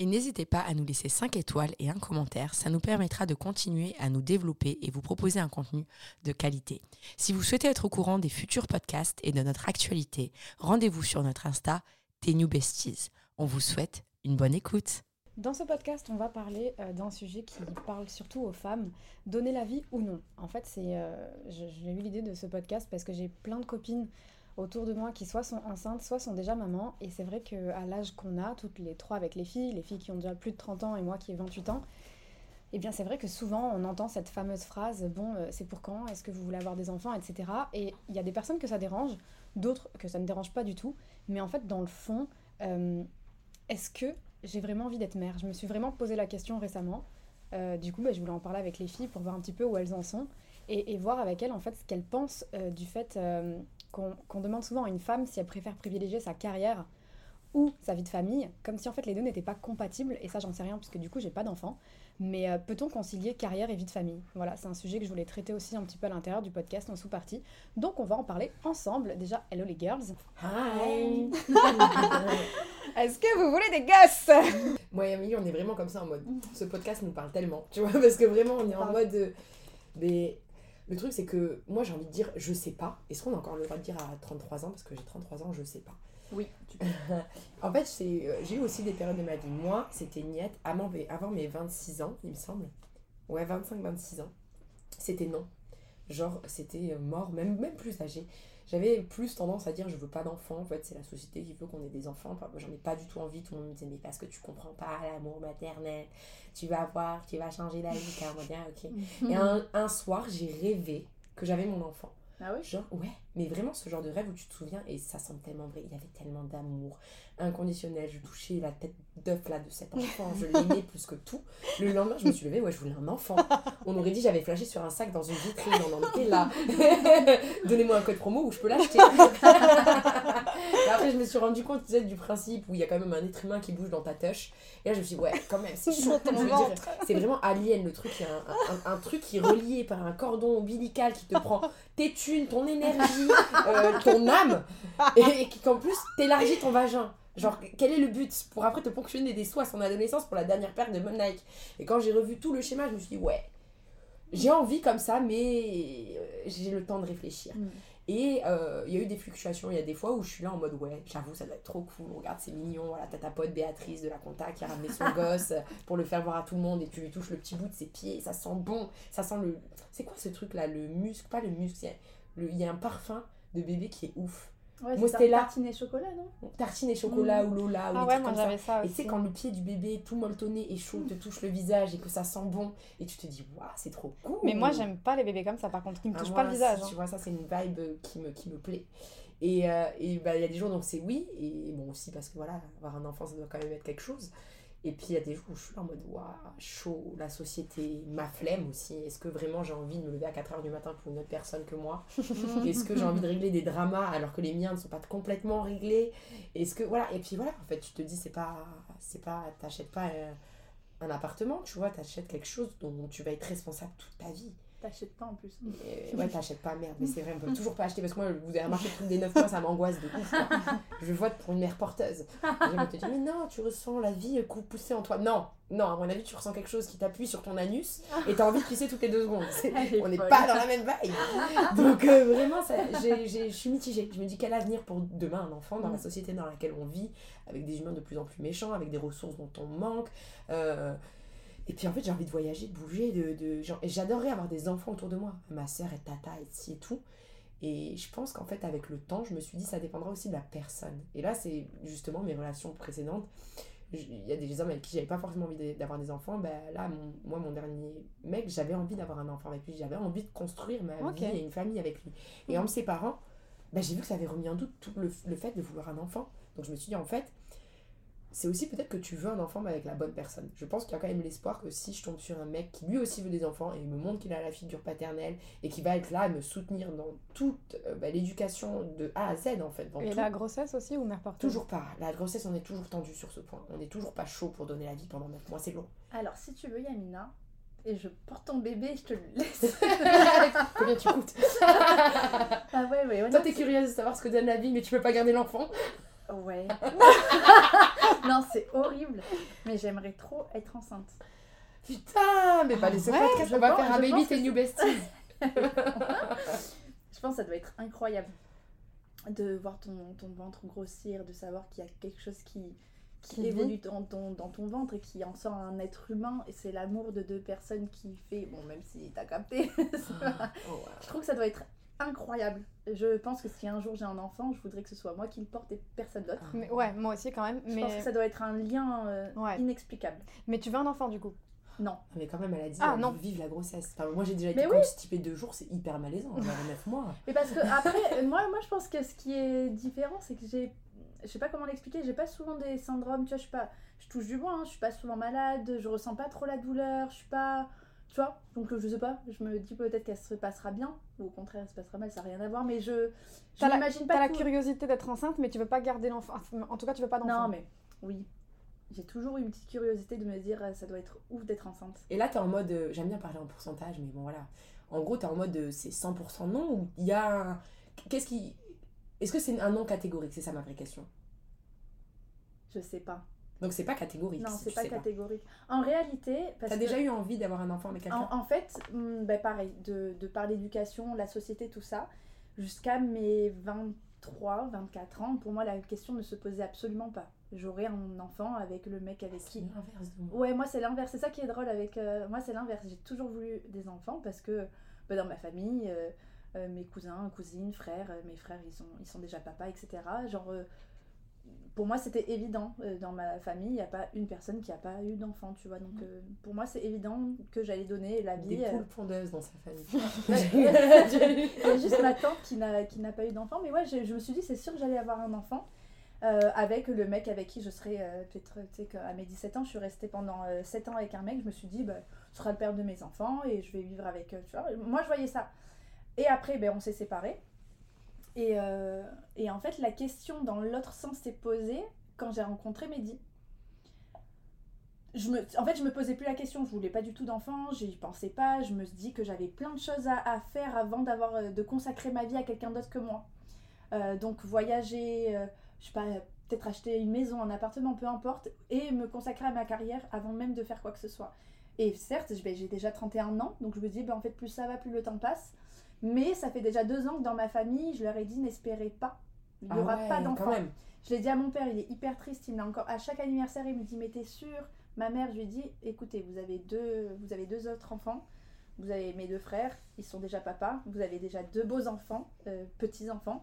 Et n'hésitez pas à nous laisser 5 étoiles et un commentaire, ça nous permettra de continuer à nous développer et vous proposer un contenu de qualité. Si vous souhaitez être au courant des futurs podcasts et de notre actualité, rendez-vous sur notre Insta, New Besties. On vous souhaite une bonne écoute. Dans ce podcast, on va parler euh, d'un sujet qui parle surtout aux femmes, donner la vie ou non. En fait, euh, j'ai eu l'idée de ce podcast parce que j'ai plein de copines autour de moi qui soit sont enceintes, soit sont déjà mamans. Et c'est vrai qu'à l'âge qu'on a, toutes les trois avec les filles, les filles qui ont déjà plus de 30 ans et moi qui ai 28 ans, eh bien c'est vrai que souvent on entend cette fameuse phrase bon euh, c'est pour quand? Est-ce que vous voulez avoir des enfants? etc et il y a des personnes que ça dérange d'autres que ça ne dérange pas du tout. Mais en fait dans le fond euh, est-ce que j'ai vraiment envie d'être mère? Je me suis vraiment posé la question récemment. Euh, du coup bah, je voulais en parler avec les filles pour voir un petit peu où elles en sont et, voir avec elles en fait ce qu'elles pensent du fait qu'on demande souvent à une femme si elle préfère privilégier sa carrière ou sa vie de famille, comme si en fait les deux n'étaient pas compatibles, et ça j'en sais rien puisque du coup j'ai pas d'enfant, mais euh, peut-on concilier carrière et vie de famille? Voilà, c'est un sujet que je voulais traiter aussi un petit peu à l'intérieur du podcast en sous-partie, donc on va en parler ensemble. Déjà, hello les girls. Hi. Est-ce que vous voulez des gosses? Moi et Amélie, on est vraiment comme ça en mode, ce podcast nous parle tellement, tu vois, parce que vraiment on est en mode... Euh, mais le truc, c'est que moi, j'ai envie de dire, je sais pas. Est-ce qu'on a encore le droit de dire à 33 ans? Parce que j'ai 33 ans, je sais pas. Oui. en fait, euh, j'ai eu aussi des périodes de ma vie. Moi, c'était niette avant, avant mes 26 ans, il me semble. Ouais, 25-26 ans. C'était non. Genre, c'était euh, mort, même, même plus âgé j'avais plus tendance à dire je veux pas d'enfants en fait c'est la société qui veut qu'on ait des enfants. Enfin, j'en ai pas du tout envie tout le monde me disait mais parce que tu comprends pas l'amour maternel tu vas voir tu vas changer la vie car moi ok. Et un, un soir j'ai rêvé que j'avais mon enfant. Ah oui Genre, ouais, mais vraiment ce genre de rêve où tu te souviens, et ça semble tellement vrai, il y avait tellement d'amour inconditionnel, je touchais la tête d'œuf là de cet enfant, je l'aimais plus que tout. Le lendemain, je me suis levée, ouais, je voulais un enfant. On aurait dit j'avais flashé sur un sac dans une vitrine, on en était là. Donnez-moi un code promo où je peux l'acheter. après, je me suis rendu compte tu sais, du principe où il y a quand même un être humain qui bouge dans ta touche. Et là, je me suis dit, ouais, quand même, c'est chaud. C'est vraiment alien le truc, il y a un, un, truc qui est relié par un cordon ombilical qui te prend tes thunes, ton énergie, euh, ton âme, et, qui qu'en plus t'élargit ton vagin. Genre, quel est le but Pour après te ponctionner des soins à son adolescence pour la dernière paire de Nike? Et quand j'ai revu tout le schéma, je me suis dit, ouais, j'ai envie comme ça, mais euh, j'ai le temps de réfléchir. Mm. Et euh, il y a eu des fluctuations. Il y a des fois où je suis là en mode, ouais, j'avoue, ça doit être trop cool. Regarde, c'est mignon. Voilà, t'as ta pote Béatrice de la compta qui a ramené son gosse pour le faire voir à tout le monde. Et tu lui touches le petit bout de ses pieds. Ça sent bon. Ça sent le. C'est quoi ce truc là Le muscle Pas le muscle. Il y a un parfum de bébé qui est ouf. Ouais, tartine et chocolat, non? Tartine et chocolat ou Lola. Ah ou ouais, moi j'avais ça. Et tu sais, quand le pied du bébé tout molletonné et chaud te touche le visage et que ça sent bon, et tu te dis, waouh, c'est trop cool. Mais moi, j'aime pas les bébés comme ça, par contre, qui me ah, touchent pas le visage. Tu hein. vois, ça, c'est une vibe qui me, qui me plaît. Et euh, il bah, y a des jours donc c'est oui, et bon, aussi parce que voilà, avoir un enfant, ça doit quand même être quelque chose. Et puis il y a des jours où je suis en mode waouh, chaud, la société, ma flemme aussi. Est-ce que vraiment j'ai envie de me lever à 4h du matin pour une autre personne que moi? Est-ce que j'ai envie de régler des dramas alors que les miens ne sont pas complètement réglés? Est-ce que voilà, et puis voilà, en fait, tu te dis c'est pas c'est pas t'achètes pas euh, un appartement, tu vois, t'achètes quelque chose dont tu vas être responsable toute ta vie. T'achètes pas en plus. ouais, t'achètes pas, merde. Mais c'est vrai, on peut toujours pas acheter parce que moi, vous avez remarqué le truc des 9 mois, ça m'angoisse de ouf. Je vote pour une mère porteuse. Et me te dire, mais non, tu ressens la vie poussée en toi. Non, non, à mon avis, tu ressens quelque chose qui t'appuie sur ton anus et t'as envie de pisser toutes les deux secondes. on n'est pas dans la même vibe. Donc, euh, vraiment, je suis mitigée. Je me dis, quel avenir pour demain un enfant dans la mm. société dans laquelle on vit, avec des humains de plus en plus méchants, avec des ressources dont on manque. Euh, et puis en fait, j'ai envie de voyager, de bouger, de, de j'adorerais avoir des enfants autour de moi. Ma sœur est tata et ci et tout. Et je pense qu'en fait, avec le temps, je me suis dit, ça dépendra aussi de la personne. Et là, c'est justement mes relations précédentes. Il y a des hommes avec qui j'avais pas forcément envie d'avoir des enfants. Ben là, moi, mon dernier mec, j'avais envie d'avoir un enfant avec lui. J'avais envie de construire ma vie et une famille avec lui. Et en me séparant, ben, j'ai vu que ça avait remis en doute tout le, le fait de vouloir un enfant. Donc je me suis dit, en fait, c'est aussi peut-être que tu veux un enfant mais avec la bonne personne. Je pense qu'il y a quand même l'espoir que si je tombe sur un mec qui lui aussi veut des enfants et me montre qu'il a la figure paternelle et qui va être là à me soutenir dans toute euh, bah, l'éducation de A à Z en fait. Dans Et tout. la grossesse aussi ou mère porteuse Toujours pas. La grossesse, on est toujours tendu sur ce point. On n'est toujours pas chaud pour donner la vie pendant 9 mois, c'est long. Alors, si tu veux, Yamina, et je porte ton bébé, je te le laisse. Combien tu coûtes? Ah ouais, ouais, ouais. Toi, t'es curieuse de savoir ce que donne la vie, mais tu peux pas garder l'enfant. Ouais. non, c'est horrible. Mais j'aimerais trop être enceinte. Putain, mais pas les Ouais, podcasts, je on va pense- faire un baby tes new besties. Je pense que ça doit être incroyable de voir ton, ton ventre grossir, de savoir qu'il y a quelque chose qui, qui, Qui évolue dans ton, dans ton ventre et qui en sort un être humain. Et c'est l'amour de deux personnes qui fait. Bon, même si t'as capté. pas- Oh, wow. je trouve que ça doit être incroyable. Je pense que si un jour j'ai un enfant, je voudrais que ce soit moi qui le porte et personne d'autre. Mais ouais, moi aussi quand même. Je Mais, pense que ça doit être un lien euh, Ouais. inexplicable. mais tu veux un enfant du coup? Non. Mais quand même, elle a dit Ah, non. veut vivre la grossesse. Enfin, moi, j'ai déjà Mais été oui. constipée deux jours, c'est hyper malaisant. J'avais 9 mois. Mais parce que après, moi, moi je pense que ce qui est différent, c'est que j'ai. Je sais pas comment l'expliquer, j'ai pas souvent des syndromes, tu vois, je suis pas. Je touche du bois, hein, je suis pas souvent malade, je ressens pas trop la douleur, je suis pas. Tu vois Donc je sais pas, je me dis peut-être qu'elle se passera bien, ou au contraire elle se passera mal, ça n'a rien à voir, mais je. La- m'imagine T'as pas la curiosité d'être enceinte, mais tu veux pas garder l'enfant. En tout cas, tu veux pas d'enfant. Non, mais oui. J'ai toujours eu une petite curiosité de me dire ça doit être ouf d'être enceinte. Et là, t'es en mode. euh, J'aime bien parler en pourcentage, mais bon, voilà. En gros, t'es en mode. euh, C'est 100% non ou il y a. un- Qu'est-ce qui. Est-ce que c'est un non catégorique? C'est ça ma vraie question. Je sais pas. Donc, c'est pas catégorique. Non, si c'est tu pas catégorique. En réalité, parce T'as que- déjà eu envie d'avoir un enfant avec quelqu'un? En, en fait, hum, ben pareil, de, de par l'éducation, la société, tout ça, jusqu'à mes 23, 24 ans, pour moi, la question ne se posait absolument pas. J'aurais un enfant avec le mec avec qui. l'inverse de. Ouais, moi, c'est l'inverse. C'est ça qui est drôle avec. euh, moi, c'est l'inverse. J'ai toujours voulu des enfants parce que ben, dans ma famille, euh, euh, mes cousins, cousines, frères, mes frères, ils sont, ils sont déjà papa, etc. Genre. Pour moi, c'était évident. Euh, Dans ma famille, il n'y a pas une personne qui n'a pas eu d'enfant, tu vois. Donc, euh, pour moi, c'est évident que j'allais donner la vie. Des euh, poules pondeuses dans sa famille. il y a juste ma tante qui n'a, pas eu d'enfant. Mais ouais, je, je me suis dit, c'est sûr que j'allais avoir un enfant. euh, avec le mec avec qui je serais euh, peut-être, tu sais, qu'à mes 17 ans, je suis restée pendant euh, 7 ans avec un mec. Je me suis dit, bah, ce sera le père de mes enfants et je vais vivre avec eux. Tu vois. Moi, je voyais ça. Et après, ben, on s'est séparés. Et, euh, et en fait, la question dans l'autre sens s'est posée quand j'ai rencontré Mehdi. En fait, je me posais plus la question. Je voulais pas du tout d'enfant. J'y pensais pas. Je me dis que j'avais plein de choses à, faire avant d'avoir euh, de consacrer ma vie à quelqu'un d'autre que moi. Euh, donc voyager, je sais pas, peut-être acheter une maison, un appartement, peu importe, et me consacrer à ma carrière avant même de faire quoi que ce soit. Et certes, j'ai déjà 31 ans, donc je me dis, ben, en fait, plus ça va, plus le temps passe. Mais ça fait déjà deux ans que dans ma famille, je leur ai dit, n'espérez pas. Il n'y Ah aura ouais, pas d'enfant. Je l'ai dit à mon père, il est hyper triste, il me encore à chaque anniversaire, il me dit mais t'es sûr Ma mère, je lui ai dit écoutez, vous avez deux vous avez deux autres enfants, vous avez mes deux frères, ils sont déjà papa, vous avez déjà deux beaux enfants, euh, petits enfants.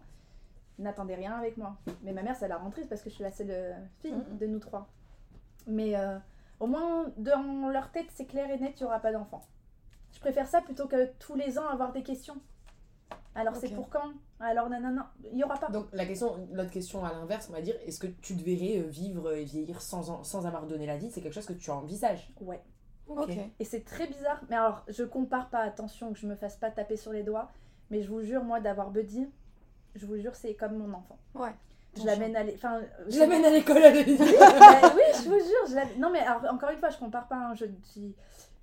N'attendez rien avec moi. Mais ma mère, ça la rend triste parce que je suis la seule euh, fille de nous trois. Mais euh, au moins dans leur tête, c'est clair et net, il n'y aura pas d'enfant. Je préfère ça plutôt que tous les ans avoir des questions. Alors c'est pour quand? Alors non non non, il n'y aura pas. Donc la question, l'autre question à l'inverse, on va dire, est-ce que tu te verrais euh, vivre et vieillir sans, en- sans avoir donné la vie? C'est quelque chose que tu envisages? Ouais. Ok. Et c'est très bizarre. Mais alors, je compare pas, attention, que je me fasse pas taper sur les doigts. Mais je vous jure, moi, d'avoir Buddy, je vous jure, c'est comme mon enfant. Ouais. Je l'amène à l'é- enfin, Je l'amène à l'école à l'école. Bah oui, je vous jure. Je l'amène- non, mais alors, encore une fois, je compare pas. hein, je dis.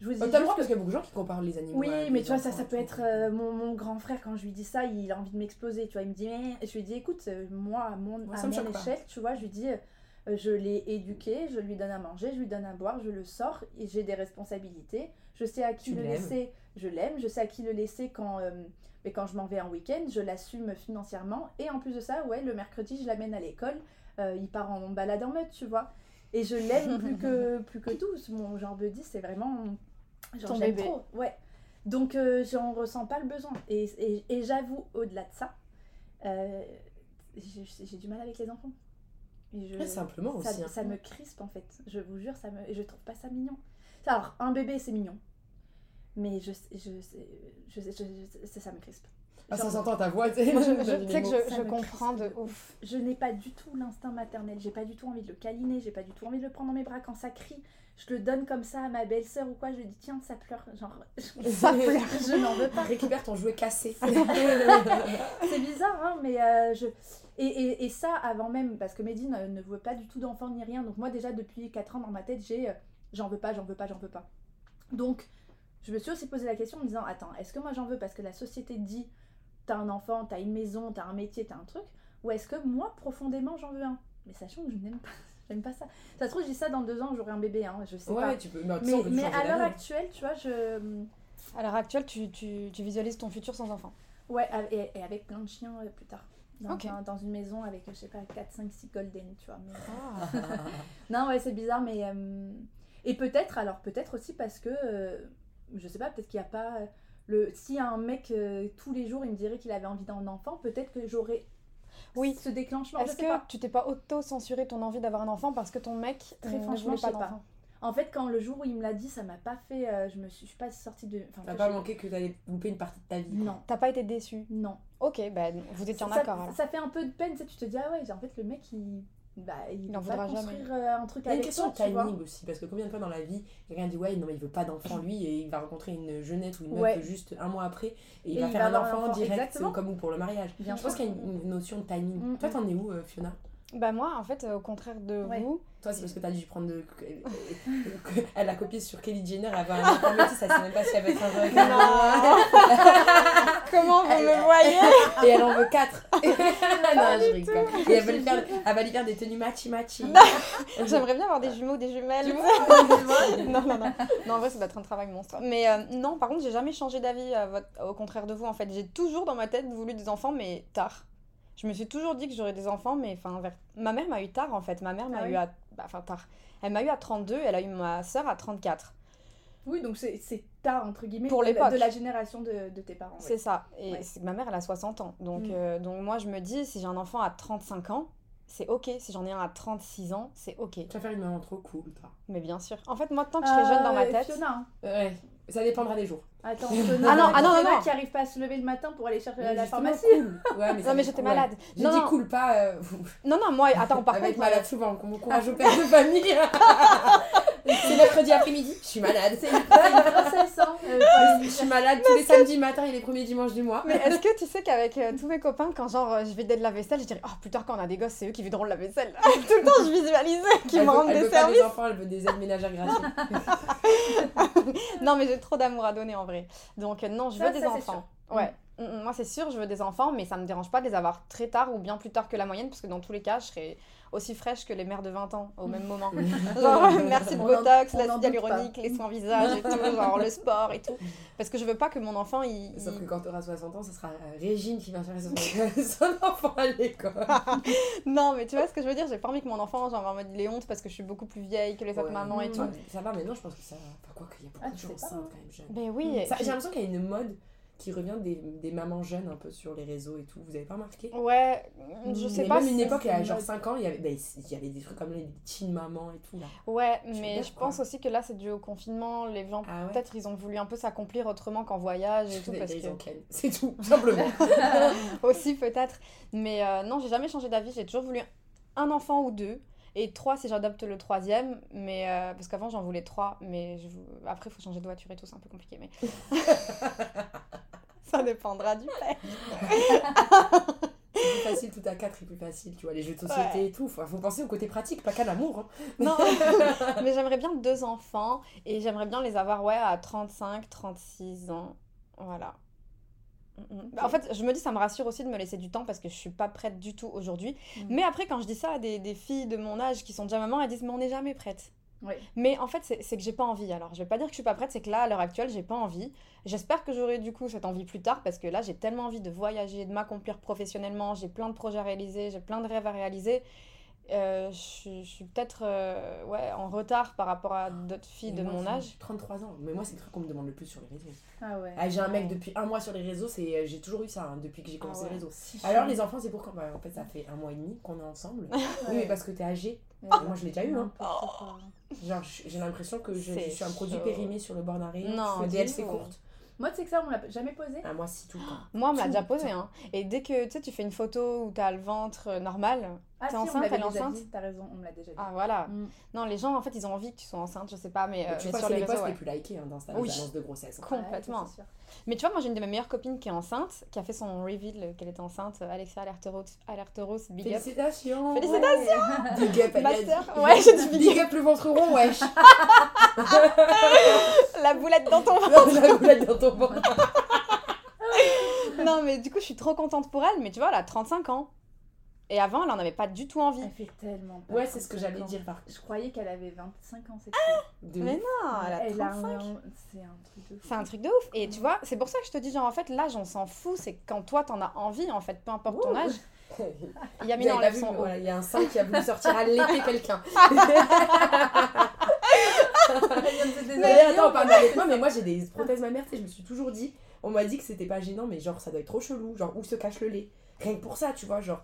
Je vous dis T'as le juste droit que- parce qu'il y a beaucoup de gens qui comparent les animaux. Oui, à mais tu vois, ça, ça peut être euh, mon, mon grand frère, quand je lui dis ça, il a envie de m'exploser, tu vois. Il me dit, mais. Je lui dis, écoute, euh, moi, à mon, Moi, à ça me mon choque pas. échelle, tu vois, je lui dis, euh, je l'ai éduqué, je lui donne à manger, je lui donne à boire, je le sors, et j'ai des responsabilités. Je sais à qui Tu le laisser, je l'aime, je sais à qui le laisser quand, euh, mais quand je m'en vais en week-end, je l'assume financièrement. Et en plus de ça, ouais, le mercredi, je l'amène à l'école, euh, il part en balade en meute, tu vois. Et je l'aime plus que, plus que tout. Mon genre buddy, c'est vraiment. Genre, j'aime bébé. trop. Ouais. Donc, euh, j'en ressens pas le besoin. Et, et, et j'avoue, au-delà de ça, euh, j'ai du mal avec les enfants. Et je- Ouais, simplement ça, aussi. hein. ça me crispe en fait. Je vous jure, ça me, je trouve pas ça mignon. Alors, un bébé, c'est mignon. Mais je, je, je, je, je- je- ça, ça me crispe. Ah, ça Genre, s'entend ta voix, tu sais. Moi, je, sais que je, je comprends de ouf. Je n'ai pas du tout l'instinct maternel. J'ai pas du tout envie de le câliner. J'ai pas du tout envie de le prendre dans mes bras quand ça crie. Je le donne comme ça à ma belle-sœur ou quoi. Je lui dis tiens, ça pleure. Genre, Ça pleure. je n'en veux pas. Récupère ton jouet cassé. C'est bizarre, hein, mais euh, je. Et, et, et ça avant même, parce que Mehdi ne, ne veut pas du tout d'enfant ni rien. Donc moi, déjà, depuis 4 ans dans ma tête, j'ai euh, j'en veux pas, j'en veux pas, j'en veux pas. Donc, je me suis aussi posé la question en me disant attends, est-ce que moi j'en veux? Parce que la société dit t'as un enfant, t'as une maison, t'as un métier, t'as un truc Ou est-ce que moi, profondément, j'en veux un? Mais sachant que je n'aime pas, j'aime pas ça. Ça se trouve, je dis ça dans deux ans, j'aurai un bébé, hein, je sais Ouais, pas. tu peux. Mais, Mais, à l'heure actuelle, tu vois, je. À l'heure actuelle, tu, tu, tu visualises ton futur sans enfant. Ouais, et, et avec plein de chiens euh, plus tard. Dans, Ok. un- dans une maison avec, je sais pas, 4, 5, 6 golden, tu vois. mais- Ah. Non, ouais, c'est bizarre, mais. euh, Et peut-être, alors peut-être aussi parce que. euh, Je sais pas, peut-être qu'il n'y a pas. Le... Si un mec, euh, tous les jours, il me dirait qu'il avait envie d'un enfant, peut-être que j'aurais. Oui. Ce déclenchement. Est-ce que pas. tu t'es pas auto-censuré ton envie d'avoir un enfant parce que ton mec Très euh, ne franchement, voulait je pas sais pas. d'enfant? En fait, quand le jour où il me l'a dit, ça m'a pas fait. euh, je me suis, je suis pas sortie de. T'as pas manqué que t'allais louper une partie de ta vie. Non, T'as pas été déçu non. Ok, ben vous étiez en ça, accord alors. ça fait un peu de peine, tu sais, tu te dis, ah ouais, en fait, le mec, il. Bah, il, Il en va voudra jamais. construire euh, un truc Il y a une avec question toi, de timing aussi, parce que combien de fois dans la vie, quelqu'un dit ouais, non, mais il veut pas d'enfant lui, et il va rencontrer une jeunette ou une meuf Ouais. juste un mois après, et il Et va il faire va un enfant enfant, direct, comme ou pour le mariage. Bien Je pense qu'il y a une, une notion de timing. Mm, Toi, mm. t'en es où, euh, Fiona? Bah moi, en fait, euh, au contraire de Ouais. vous, Toi, c'est parce que t'as dû prendre de. Elle a copié sur Kelly Jenner, elle avait un enfant métis, elle sait même pas si elle veut être un un Comment vous Elle- me voyez Et elle en veut 4. non, je rigole. Et elle va, lui faire, elle va lui faire des tenues matchy-matchy. J'aimerais bien avoir des jumeaux, des jumelles. non, non, non. Non, en vrai, ça doit être un travail monstre. Mais euh, non, par contre, j'ai jamais changé d'avis, votre- au contraire de vous. En fait, j'ai toujours dans ma tête voulu des enfants, mais tard. Je me suis toujours dit que j'aurais des enfants, mais enfin, vers... ma mère m'a eu tard en fait. Ma mère m'a Ah eu oui à. bah, Enfin, tard. Elle m'a eu à 32, elle a eu ma soeur à 34. Oui, donc c'est tard, entre guillemets, Pour de, de la génération de, de tes parents. C'est ça. Et Ouais. c'est que ma mère, elle a 60 ans. Donc, Mm. euh, donc moi, je me dis, si j'ai un enfant à 35 ans, c'est ok. Si j'en ai un à 36 ans, c'est ok. Tu vas faire une maman trop cool, toi. Mais bien sûr. En fait, moi, tant que je serai jeune dans ma Euh, tête. Fiona. Ouais, ça dépendra des jours. Attends, Ah non, ah non, non, qui arrive pas à se lever le matin pour aller chercher la pharmacie. cool. Ouais, mais ça Non, mais j'étais malade. J'ai Non, dit non. cool, pas. euh, Non, non, moi, attends, par elle va être contre. malade souvent. Bon courage au père de famille. c'est mercredi après-midi. Je suis malade. C'est une, c'est une grossesse, Je suis malade tous les samedis matins et les premiers dimanches du mois. Mais est-ce que tu sais qu'avec euh, tous mes copains, quand genre euh, je vidais de la vaisselle, je dirais Oh, plus tard, quand on a des gosses, c'est eux qui videront la vaisselle. Tout le temps, je visualisais qu'ils me rendent elle des veut pas services. des enfants, elle veut des aides ménagères gratuites. Non, mais j'ai trop d'amour à donner en vrai. Donc, euh, non, je Ça, veux des ça, enfants. Ouais. Mm, mm, Moi, c'est sûr, je veux des enfants, mais ça me dérange pas de les avoir très tard ou bien plus tard que la moyenne, parce que dans tous les cas, je serai aussi fraîche que les mères de 20 ans au même moment. Genre, merci de On Botox, l'acide hyaluronique, les soins visage et tout, genre le sport et tout. Parce que je veux pas que mon enfant, il. il- Sauf que quand tu auras 60 ans, ce sera euh, Régine qui va chercher son, son enfant à l'école. Non, mais tu vois ce que je veux dire? J'ai pas envie que mon enfant, genre, en mode, il ait honte parce que je suis beaucoup plus vieille que les autres Ouais. mamans et tout. Ouais, Ça va, maintenant je pense que ça. Enfin, quoi qu'il y a beaucoup Ah, de gens enceintes quand même jeunes. Ben oui. J'ai l'impression qu'il y a une mode qui revient des, des mamans jeunes un peu sur les réseaux et tout. Vous avez pas remarqué? Ouais, je sais Mais pas. même une si- époque, il y a genre mode. 5 ans, il y avait, ben, il y avait des trucs comme les teen mamans et tout là. Ouais, Je mais je quoi. pense aussi que là, c'est dû au confinement. Les gens, Ah ouais peut-être, ils ont voulu un peu s'accomplir autrement qu'en voyage et tout. Parce que... C'est tout, simplement. aussi, peut-être. Mais euh, non, j'ai jamais changé d'avis. J'ai toujours voulu un enfant ou deux. Et trois si j'adopte le troisième. Mais, euh, parce qu'avant, j'en voulais trois. Mais je... après, il faut changer de voiture et tout. C'est un peu compliqué. Mais ça dépendra du père. C'est plus facile, tout à 4 est plus facile, tu vois, les jeux de société Ouais. et tout. Faut, faut penser au côté pratique, pas qu'à l'amour. hein. Non, mais j'aimerais bien deux enfants et j'aimerais bien les avoir ouais à 35, 36 ans. Voilà. Bah, En fait, je me dis ça me rassure aussi de me laisser du temps parce que je suis pas prête du tout aujourd'hui. Mm. Mais après quand je dis ça à des, des filles de mon âge qui sont déjà maman, elles disent mais on n'est jamais prête. Mais en fait, c'est c'est que j'ai pas envie. Alors, je vais pas dire que je suis pas prête, c'est que là, à l'heure actuelle, j'ai pas envie. J'espère que j'aurai du coup cette envie plus tard parce que là, j'ai tellement envie de voyager, de m'accomplir professionnellement. J'ai plein de projets à réaliser, j'ai plein de rêves à réaliser. Euh, je suis- je suis peut-être euh, ouais, en retard par rapport à d'autres filles de moi, mon âge. 33 ans. Mais moi, c'est le truc qu'on me demande le plus sur les réseaux. Ah ouais. Ah, j'ai un mec depuis un mois sur les réseaux, c'est euh, j'ai toujours eu ça hein, depuis que j'ai commencé Ah ouais. les réseaux. Si Alors les enfants, c'est pour quand? Bah, En fait, ça fait un mois et demi qu'on est ensemble. Ouais. Oui, mais parce que t'es âgé. Ouais. Moi, je l'ai déjà eu. Hein. Genre, j'ai l'impression que je, suis un produit chaud. périmé sur le bord d'arrêt. Non, je fais des dis LC donc. courtes. Moi, tu sais que ça, on me l'a jamais posé. Ah, moi, si, tout le temps. Moi, on me l'a déjà le posé. Hein. Et dès que tu sais, tu fais une photo où t'as le ventre normal, Ah, t'es si, enceinte, elle est enceinte. T'as raison, on me l'a déjà dit. Ah voilà. Mm. Non, les gens, en fait, ils ont envie que tu sois enceinte, je sais pas, mais, euh, tu mais vois, sur les posts ouais. les plus likés hein, d'Insta, Oui. les annonces de grossesse. hein. Complètement. Ouais. Mais tu vois, moi j'ai une de mes meilleures copines qui est enceinte, qui a fait son reveal euh, qu'elle était enceinte, euh, Alexia Alerteros, Alerteros Big Up. Félicitations Félicitations. Big up, elle Ma a dit. sœur, ouais, j'ai dit big Big up le ventre rond, wesh La boulette dans ton La boulette dans ton ventre Non, mais du coup, je suis trop contente pour elle, mais tu vois, elle a 35 ans. Et avant, elle en avait pas du tout envie. Elle fait tellement pas Ouais, c'est ce que 35 j'allais dire par Je croyais qu'elle avait 25 ans, c'est de Mais non, elle a Elle a 35. un- C'est un truc de fou. C'est un truc de ouf. Et tu vois, c'est pour ça que je te dis, genre, en fait, l'âge, on s'en fout. C'est quand toi, t'en as envie, en fait, peu importe ton âge. Vous Yamina avez pas enlève vu, son mais haut. voilà, il y a un sein qui a voulu sortir allaiter quelqu'un. Mais attends, parle avec moi, mais moi j'ai des prothèses mammaires, tu sais, je me suis toujours dit, on m'a dit que c'était pas gênant, mais genre ça doit être trop chelou, genre où se cache le lait? Rien que pour ça, tu vois, genre,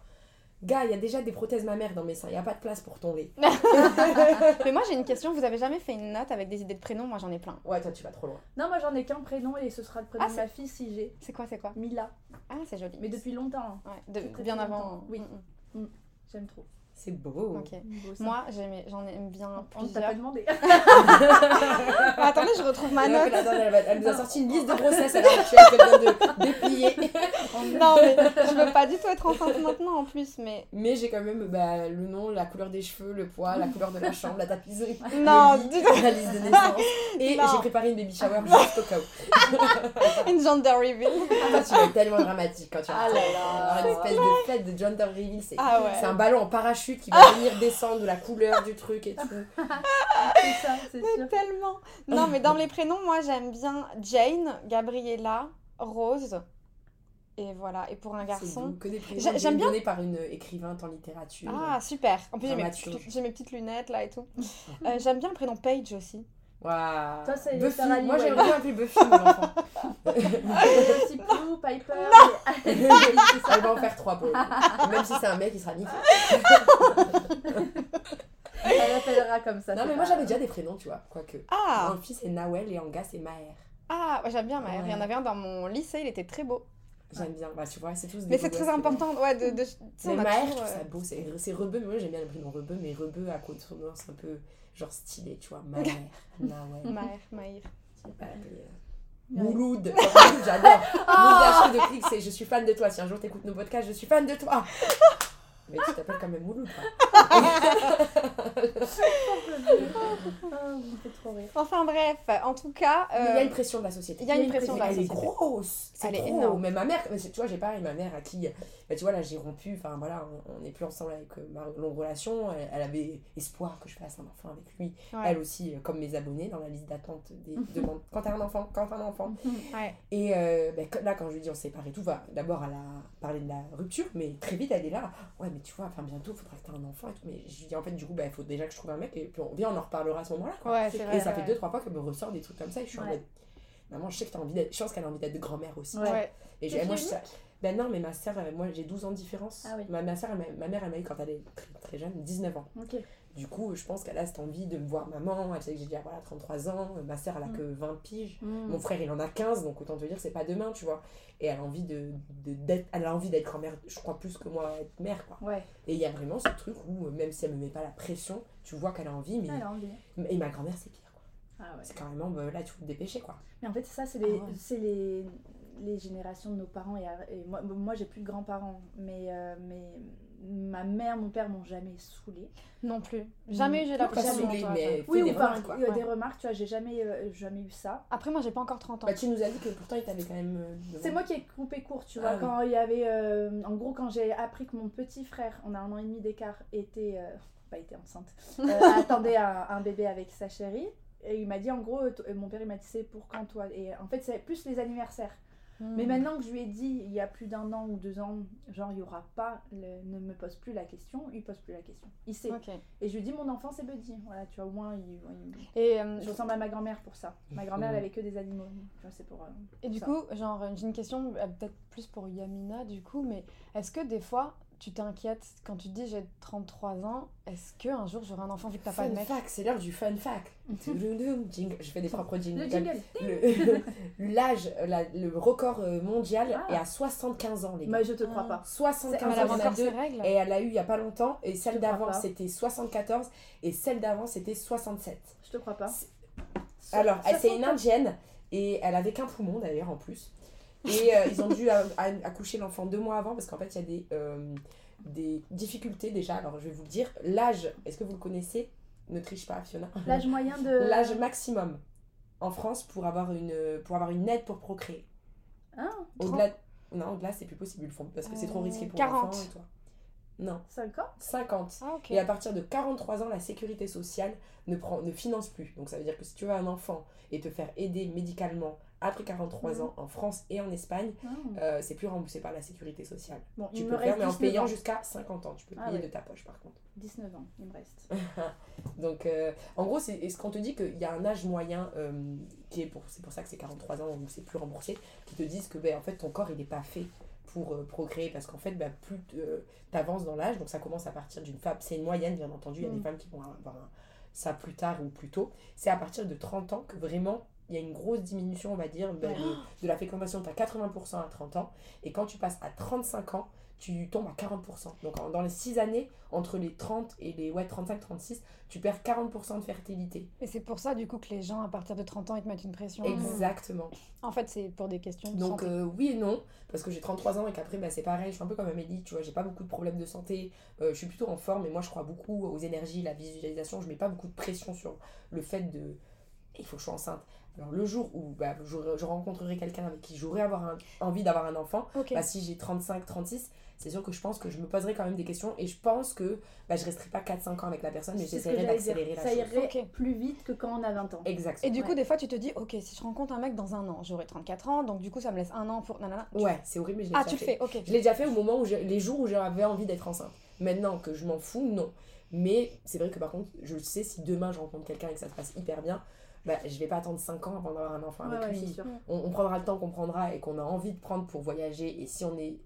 gars, il y a déjà des prothèses mammaires dans mes seins, il y a pas de place pour ton lait. Mais moi, j'ai une question. Vous avez jamais fait une note avec des idées de prénoms? Moi, j'en ai plein. Ouais, toi tu vas trop loin. Non, moi j'en ai qu'un prénom et ce sera le prénom Ah, de ma fille si j'ai. C'est quoi, c'est quoi? Mila. Ah, c'est joli. Mais depuis longtemps, hein. Ouais, de- très, très bien longtemps. avant. Oui. Mm, mm. j'aime trop. C'est beau. Ok. Beau. Moi, j'en aime bien on ne t'a pas plusieurs. demandé. Ah, attendez, je retrouve ma Elle, note. elle, nous a sorti une liste de grossesse actuelle qu'elle vient de déplier. Non, mais je veux pas du tout être enceinte maintenant en plus, mais. Mais j'ai quand même bah, le nom, la couleur des cheveux, le poids, la couleur de la chambre, la tapisserie. Non, le lit, du tout. la liste de naissance. Et j'ai préparé une baby shower juste au cas où. Une gender reveal. Toi, tu vas être tellement dramatique quand tu vas Ah là là. une espèce de fête de gender reveal. C'est Ah ouais. c'est un ballon en parachute qui va venir descendre de la couleur du truc et tout. c'est ça, c'est sûr. Tellement. Non, mais dans les prénoms, moi j'aime bien Jane, Gabriella, Rose. Et voilà. Et pour un garçon. j'aime bien- donnés par une écrivainte en littérature. Ah, super. En plus, j'ai mes, Dramaturge. petites, j'ai mes petites lunettes là et tout. Euh, j'aime bien le prénom Paige aussi. Waouh. Toi, c'est Buffy. Sarah Moi, j'aimerais bien appeler Buffy, mon enfant. Et aussi Plou, Piper. et- Elle va en faire trois pour Même si c'est un mec, il sera niqué. Elle appellera comme ça. Non, mais moi, j'avais déjà des prénoms, tu vois. Quoique. Ah, Mon fils, c'est Nawel et Anga, c'est Maher. ah ouais, j'aime bien Maher. Il y en avait un dans mon lycée, il était très beau. J'aime bien. Bah, tu vois, c'est tous des Mais c'est très important, ouais, de. de Mais Maher, je trouve ça euh, beau. C'est c'est rebeu, mais moi, j'aime bien le prénom rebeu, mais rebeu à consonance un peu genre stylé, tu vois. Maher, Nawel. Maher, Maher. C'est pas appelé, euh. Mouloud. J'adore. Mouloud de clic, c'est je suis fan de toi. Si un jour t'écoutes nos podcasts, je suis fan de toi. Mais tu t'appelles quand même Mouloud, quoi. Enfin bref, en tout cas. Il y a euh, une pression de la société. il y a une pression de la Elle est société. grosse. C'est Elle est énorme. Mais ma mère, tu vois, j'ai pareil, ma mère à qui, bah, tu vois, là, j'ai rompu. Enfin, voilà, on- n'est plus ensemble avec euh, ma longue relation. Elle, elle avait espoir que je fasse un enfant avec lui. Ouais. Elle aussi, euh, comme mes abonnés, dans la liste d'attente des demandes. Quand t'as un enfant, quand t'as un enfant. Ouais. Et euh, ben, là, quand je lui dis on s'est séparés, tout va. D'abord, elle a parlé de la rupture, mais très vite, elle est là. Ouais, mais tu vois, enfin, bientôt, il faudra que tu aies un enfant et tout. Mais je lui dis, en fait, du coup, il faut déjà que je trouve un mec, et puis on vient, on en reparlera à ce moment-là. quoi. Ouais, c'est vrai. et ça ouais. fait deux, trois fois qu'elle me ressort des trucs comme ça, et je suis en mode. Maman, je sais que t'as envie d'être. Je pense qu'elle a envie d'être grand-mère aussi. Ouais. Et j'ai- moi, je. Ben non, mais ma soeur, moi j'ai 12 ans de différence. Ah oui. ma, ma, soeur, m'a- ma mère, elle m'a eu quand elle est très, très jeune, 19 ans. Du coup, je pense qu'elle a cette envie de me voir maman. Elle sait que j'ai déjà voilà, 33 ans. Ma soeur, elle a Mm. que 20 piges. Mm. Mon frère, il en a 15, donc autant te dire, c'est pas demain, tu vois. Et elle a envie de, d'être, elle a envie d'être grand-mère, je crois plus que moi être mère, quoi. Ouais, Et il y a vraiment ce truc où, euh, même si elle me met pas la pression, tu vois qu'elle a envie, mais. elle a envie. Et ma grand-mère, c'est pire, quoi. Ah ouais. C'est carrément, bah, là, il faut te dépêcher, quoi. Mais en fait, ça, c'est Ah les, ouais. c'est les, les générations de nos parents. Et, et moi, moi j'ai plus de grands-parents, mais, euh, mais ma mère, mon père m'ont jamais saoulée. Non plus. Jamais eu j'ai la Pas toi, mais Oui, des remarques, quoi. des remarques, tu vois, j'ai jamais, euh, jamais eu ça. Après, moi, j'ai pas encore 30 ans. Bah, tu nous as dit que pourtant, il t'avait quand même. euh, C'est moi qui ai coupé court, tu Ah vois, quand il y avait... euh, en gros, quand j'ai appris que mon petit frère, on a un an et demi d'écart, était... euh, pas était enceinte, euh, attendait un, un bébé avec sa chérie. Et il m'a dit, en gros, mon père, il m'a dit, c'est pour quand toi? Et en fait, c'est plus les anniversaires. Hmm. Mais maintenant que je lui ai dit, il y a plus d'un an ou deux ans, genre, il y aura pas, le- ne me pose plus la question, il pose plus la question. Il sait. Et je lui dis, mon enfant, c'est Buddy. Voilà, tu vois, au moins, il, il- Et, euh, je ressemble à ma grand-mère pour ça. Ma grand-mère, elle avait que des animaux. C'est pour... euh, Et du ça. coup, genre, j'ai une question euh, peut-être plus pour Yamina, du coup, mais est-ce que des fois, tu t'inquiètes quand tu te dis j'ai 33 ans, est-ce que un jour j'aurai un enfant vu que t'as pas de Fun mec? fact, c'est l'heure du fun fact. Jingle. Je fais des propres jingles. Le jingle. Le- L'âge, le record euh, mondial Ah. est à 75 ans, les gars. Mais je te crois pas. 75 Elle a ans, en a deux. Et elle a eu il y a pas longtemps. Et celle d'avant, c'était 74. Et celle d'avant, c'était 67. Je te crois pas. Alors, elle, c'est une 64. indienne. Et elle avait qu'un poumon, d'ailleurs, en plus. Et euh, ils ont dû accoucher l'enfant deux mois avant. Parce qu'en fait, il y a des, euh, des difficultés déjà. Alors, je vais vous le dire. L'âge, est-ce que vous le connaissez? Ne triche pas, Fiona. L'âge moyen de. L'âge maximum en France pour avoir une, pour avoir une aide pour procréer. Ah, Au-delà, non, au-delà, c'est plus possible, ils le font parce que c'est trop Euh, risqué pour 40. l'enfant et toi. Non, 5 ans? 50. Ah. Et à partir de 43 ans, la sécurité sociale ne, prend, ne finance plus. Donc ça veut dire que si tu veux un enfant et te faire aider médicalement après 43 Mhm. ans en France et en Espagne, Ah. euh, c'est plus remboursé par la sécurité sociale. Bon, Tu peux le faire, mais en 19 payant jusqu'à 50 ans. Tu peux Ah payer ouais. de ta poche par contre. 19 ans, il me reste. Donc, euh, en gros, c'est est-ce qu'on te dit qu'il y a un âge moyen euh, qui est pour c'est pour ça que c'est 43 ans où c'est plus remboursé, qui te disent que ben, en fait ton corps il n'est pas fait pour procréer parce qu'en fait ben, plus tu avances dans l'âge, donc ça commence à partir d'une femme, c'est une moyenne bien entendu, il y a des Mm. femmes qui vont avoir ça plus tard ou plus tôt, c'est à partir de 30 ans que vraiment il y a une grosse diminution, on va dire, ben, Ouais. de, de la fécondation. Tu as 80% à 30 ans, et quand tu passes à 35 ans, tu tombes à 40%. Donc en- dans les 6 années, entre les 30 et les ouais, 35-36, tu perds 40% de fertilité. Et c'est pour ça, du coup, que les gens, à partir de 30 ans, ils te mettent une pression. Exactement. En fait, c'est pour des questions de Donc santé. euh, oui et non, parce que j'ai 33 ans et qu'après bah, c'est pareil, je suis un peu comme Amélie, tu vois, j'ai pas beaucoup de problèmes de santé, euh, je suis plutôt en forme et moi je crois beaucoup aux énergies, la visualisation, je mets pas beaucoup de pression sur le fait de... Il faut que je sois enceinte. Alors le jour où bah, je, je rencontrerai quelqu'un avec qui un- envie d'avoir un enfant, Ok. bah, si j'ai 35, 36, c'est sûr que je pense que je me poserai quand même des questions et je pense que bah, je resterai pas 4-5 ans avec la personne, mais j'essaierai d'accélérer la Ça chose. irait plus vite que quand on a 20 ans. Exactement. Et du coup, des fois, tu te dis, ok, si je rencontre un mec dans un an, j'aurai 34 ans, donc du coup, ça me laisse un an pour. Nanana. Tu- Ouais, c'est horrible, mais je l'ai Ah, déjà tu le fait. fais, ok. Je l'ai déjà fait au moment où les jours où j'avais envie d'être enceinte. Maintenant que je m'en fous, non. Mais c'est vrai que par contre, je sais si demain je rencontre quelqu'un et que ça se passe hyper bien, bah, je vais pas attendre 5 ans avant d'avoir un enfant avec ouais, lui. on, on prendra le temps qu'on prendra et qu'on a envie de prendre pour voyager. Et si on, est,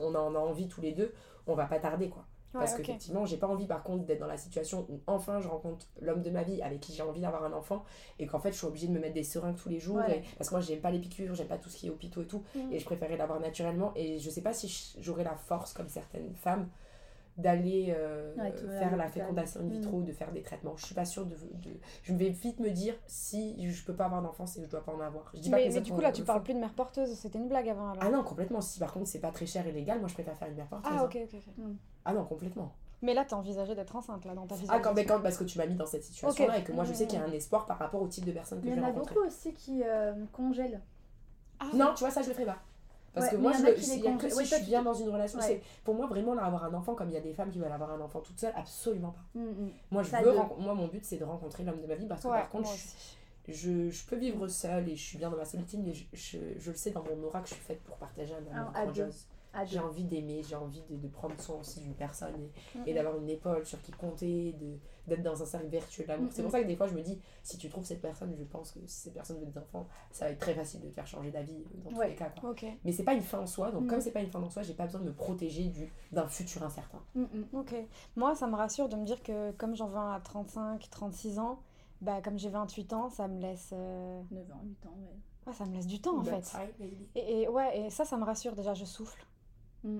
on en a envie tous les deux, on va pas tarder quoi. Parce Ouais, ok. qu'effectivement, j'ai pas envie par contre d'être dans la situation où enfin je rencontre l'homme de ma vie avec qui j'ai envie d'avoir un enfant et qu'en fait je suis obligée de me mettre des seringues tous les jours. Et- parce que moi j'aime pas les piqûres, j'aime pas tout ce qui est hôpitaux et tout. Mhm. Et je préférais l'avoir naturellement. Et je sais pas si j'aurais la force, comme certaines femmes, d'aller euh, Ouais, faire la fécondation in vitro, de faire des traitements. Je suis pas sûre de, de- Je vais vite me dire si je peux pas avoir d'enfant, c'est que je dois pas en avoir. Je dis pas que Mais, les mais du coup, là, tu parles plus de mère porteuse, c'était une blague avant alors. Ah non, complètement. Si par contre c'est pas très cher et légal, moi je préfère faire une mère porteuse. Ah, hein. ok, ok, ok. Ah non, complètement. Mais là, t'as envisagé d'être enceinte, là, dans ta Ah, visualisation. quand, mais quand, parce que tu m'as mis dans cette situation-là et que moi je sais qu'il y a un espoir par rapport au type de personne que Il je y en a beaucoup aussi qui euh, congèlent. Ah, Non, tu vois, ça je le ferai pas. Parce Ouais, que moi, il y je y a que si Ouais, je suis bien dans une relation. Ouais. c'est Pour moi, vraiment, là, avoir un enfant, comme il y a des femmes qui veulent avoir un enfant toute seule, absolument pas. Mm, mm. Moi, je Ça, veux de- moi mon but, c'est de rencontrer l'homme de ma vie parce que par contre, je, je, je peux vivre seule et je suis bien dans ma solitude, mais je, je, je le sais dans mon aura que je suis faite pour partager un amour Ah, J'ai envie d'aimer, j'ai envie de, de prendre soin aussi d'une personne et, Mm, et d'avoir une épaule sur qui compter, de d'être dans un cercle vertueux d'amour. Mm, C'est pour ça que des fois je me dis, si tu trouves cette personne, je pense que si cette personne veut des enfants, ça va être très facile de te faire changer d'avis euh, dans tous Ouais. les cas. quoi. Ok, Mais c'est pas une fin en soi, donc Mm. comme c'est pas une fin en soi, j'ai pas besoin de me protéger du d'un futur incertain. Ok. Moi, ça me rassure de me dire que comme j'en veux un à 35, 36 ans, bah, comme j'ai 28 ans, ça me laisse. euh, 9 ans, 8 ans, ouais. ouais, ça me laisse du temps, en fait. Et ouais, et ça, ça me rassure. Déjà, je souffle. Mm.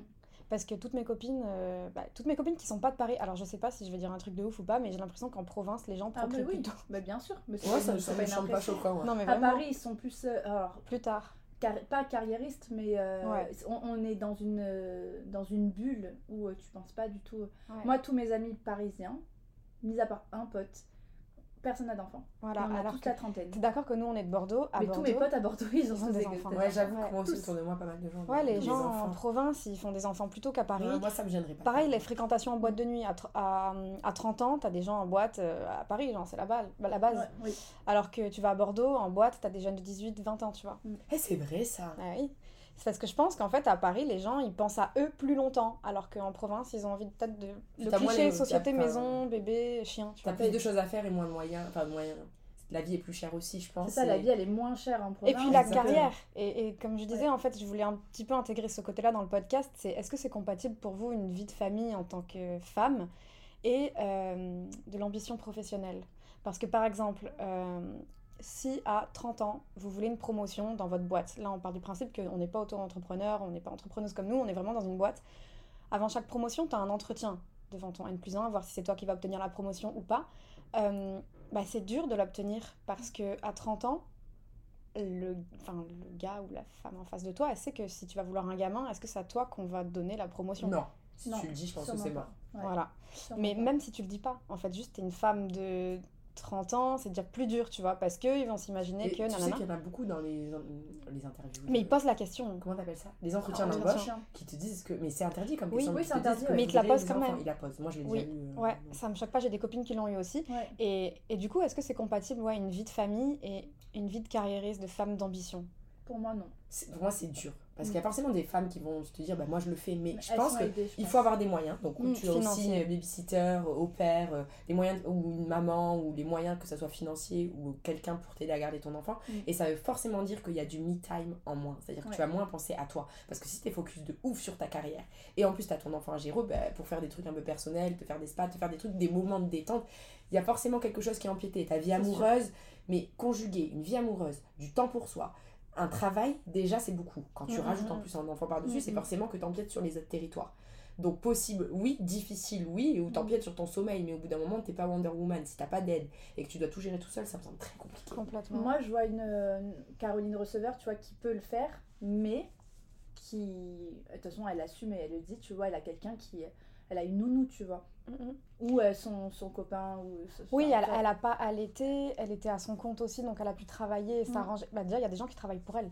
Parce que toutes mes copines, euh, bah, toutes mes copines qui sont pas de Paris, alors je sais pas si je vais dire un truc de ouf ou pas, mais j'ai l'impression qu'en province, les gens Ah, oui, plus tôt. bah, bien sûr. Mais Ouais, ça, ça me semble pas choquant. ouais. Non, mais À vraiment, Paris, ils sont plus. euh, alors, plus tard. carri- pas carriéristes, mais euh, Ouais. on, on est dans une, euh, dans une bulle où euh, tu penses pas du tout. Ouais. Moi, tous mes amis parisiens, mis à part un pote, personne n'a d'enfant. Voilà, on a alors toute la trentaine. t'es d'accord que nous, on est de Bordeaux. À Mais Bordeaux, tous mes potes à Bordeaux, ils ont des enfants. Ouais, j'avoue Ouais, que moi aussi, autour de moi, pas mal de gens. Ouais, les gens en province, ils font des enfants plutôt qu'à Paris. Ouais, moi, ça me gênerait pas. Pareil, les fréquentations en boîte de nuit, à, à, à 30 ans, t'as des gens en boîte euh, à Paris, genre c'est la, balle, la base. Ouais, oui. Alors que tu vas à Bordeaux, en boîte, t'as des jeunes de 18, 20 ans, tu vois. Eh, c'est vrai ça. Ah oui. C'est parce que je pense qu'en fait, à Paris, les gens, ils pensent à eux plus longtemps. Alors qu'en province, ils ont envie peut-être de. Le cliché, les- société, maison, bébé, chien, tu T'as vois. plus de choses à faire et moins de moyens. Enfin, de moyens. la vie est plus chère aussi, je pense. C'est ça, la vie elle est moins chère en Et province. puis la Exactement. carrière. Et, et comme je disais, Ouais. en fait, je voulais un petit peu intégrer ce côté-là dans le podcast. C'est est-ce que c'est compatible pour vous une vie de famille en tant que femme et euh, de l'ambition professionnelle? Parce que par exemple, euh, si à 30 ans, vous voulez une promotion dans votre boîte, là on part du principe qu'on n'est pas auto-entrepreneur, on n'est pas entrepreneuse comme nous, on est vraiment dans une boîte. Avant chaque promotion, tu as un entretien devant ton N plus 1, voir si c'est toi qui vas obtenir la promotion ou pas. Euh, bah, c'est dur de l'obtenir parce que à 30 ans, le, enfin, le gars ou la femme en face de toi, elle sait que si tu vas vouloir un gamin, est-ce que c'est à toi qu'on va donner la promotion? Non, si Non, tu le dis, je pense que c'est pas. mort. Ouais, Voilà. sûrement Mais pas. même si tu le dis pas, en fait, juste t'es une femme de 30 ans, c'est déjà plus dur, tu vois, parce qu'ils vont s'imaginer que tu sais qu'il y en a beaucoup dans les, les interviews. Mais ils posent la question. Comment t'appelles ça? Les entretiens d'embauche Entretien. qui te disent que. Mais c'est interdit comme Oui. question. Oui, qui c'est interdit. Mais ils te la posent quand enfants. même. Ils la posent. Moi, je l'ai Oui, déjà euh, Ouais, ça me choque pas, j'ai des copines qui l'ont eu aussi. Ouais. Et, et du coup, est-ce que c'est compatible, ouais, une vie de famille et une vie de carriériste, de femme d'ambition? Pour moi, non. Pour moi, c'est dur. Parce Mm. qu'il y a forcément des femmes qui vont se dire, bah, moi, je le fais, mais je Elles pense sont que. aidées, je pense. faut avoir des moyens, donc Mm, tu as aussi euh, babysitter, euh, au père, euh, des moyens, ou une maman, ou des moyens que ce soit financier, ou quelqu'un pour t'aider à garder ton enfant. Mm. Et ça veut forcément dire qu'il y a du me-time en moins. C'est-à-dire que tu vas moins penser à toi. Parce que si tu es focus de ouf sur ta carrière, et en plus tu as ton enfant à gérer, bah, pour faire des trucs un peu personnels, te faire des spas, te faire des trucs, des moments de détente, il y a forcément quelque chose qui est empiété. Ta vie sûr. amoureuse, mais conjuguer une vie amoureuse, du temps pour soi, un travail, déjà c'est beaucoup. Quand tu Mm, rajoutes mm, en mm. plus un enfant par-dessus, c'est forcément que tu empiètes sur les autres territoires. Donc possible, oui, difficile, oui, ou t'empiètes sur ton sommeil, mais au bout d'un moment, t'es pas Wonder Woman. Si t'as pas d'aide et que tu dois tout gérer tout seul, ça me semble très compliqué. Complètement. Moi, je vois une, euh, une Caroline Receveur, tu vois, qui peut le faire, mais qui. De toute façon, elle assume et elle le dit, tu vois, elle a quelqu'un qui. Elle a une nounou, tu vois. Mm, mm. Ou euh, son, son copain. Ou, ce- Oui, elle, elle a pas allaité, elle était à son compte aussi, donc elle a pu travailler et Mm. s'arranger. Bah, déjà, il y a des gens qui travaillent pour elle.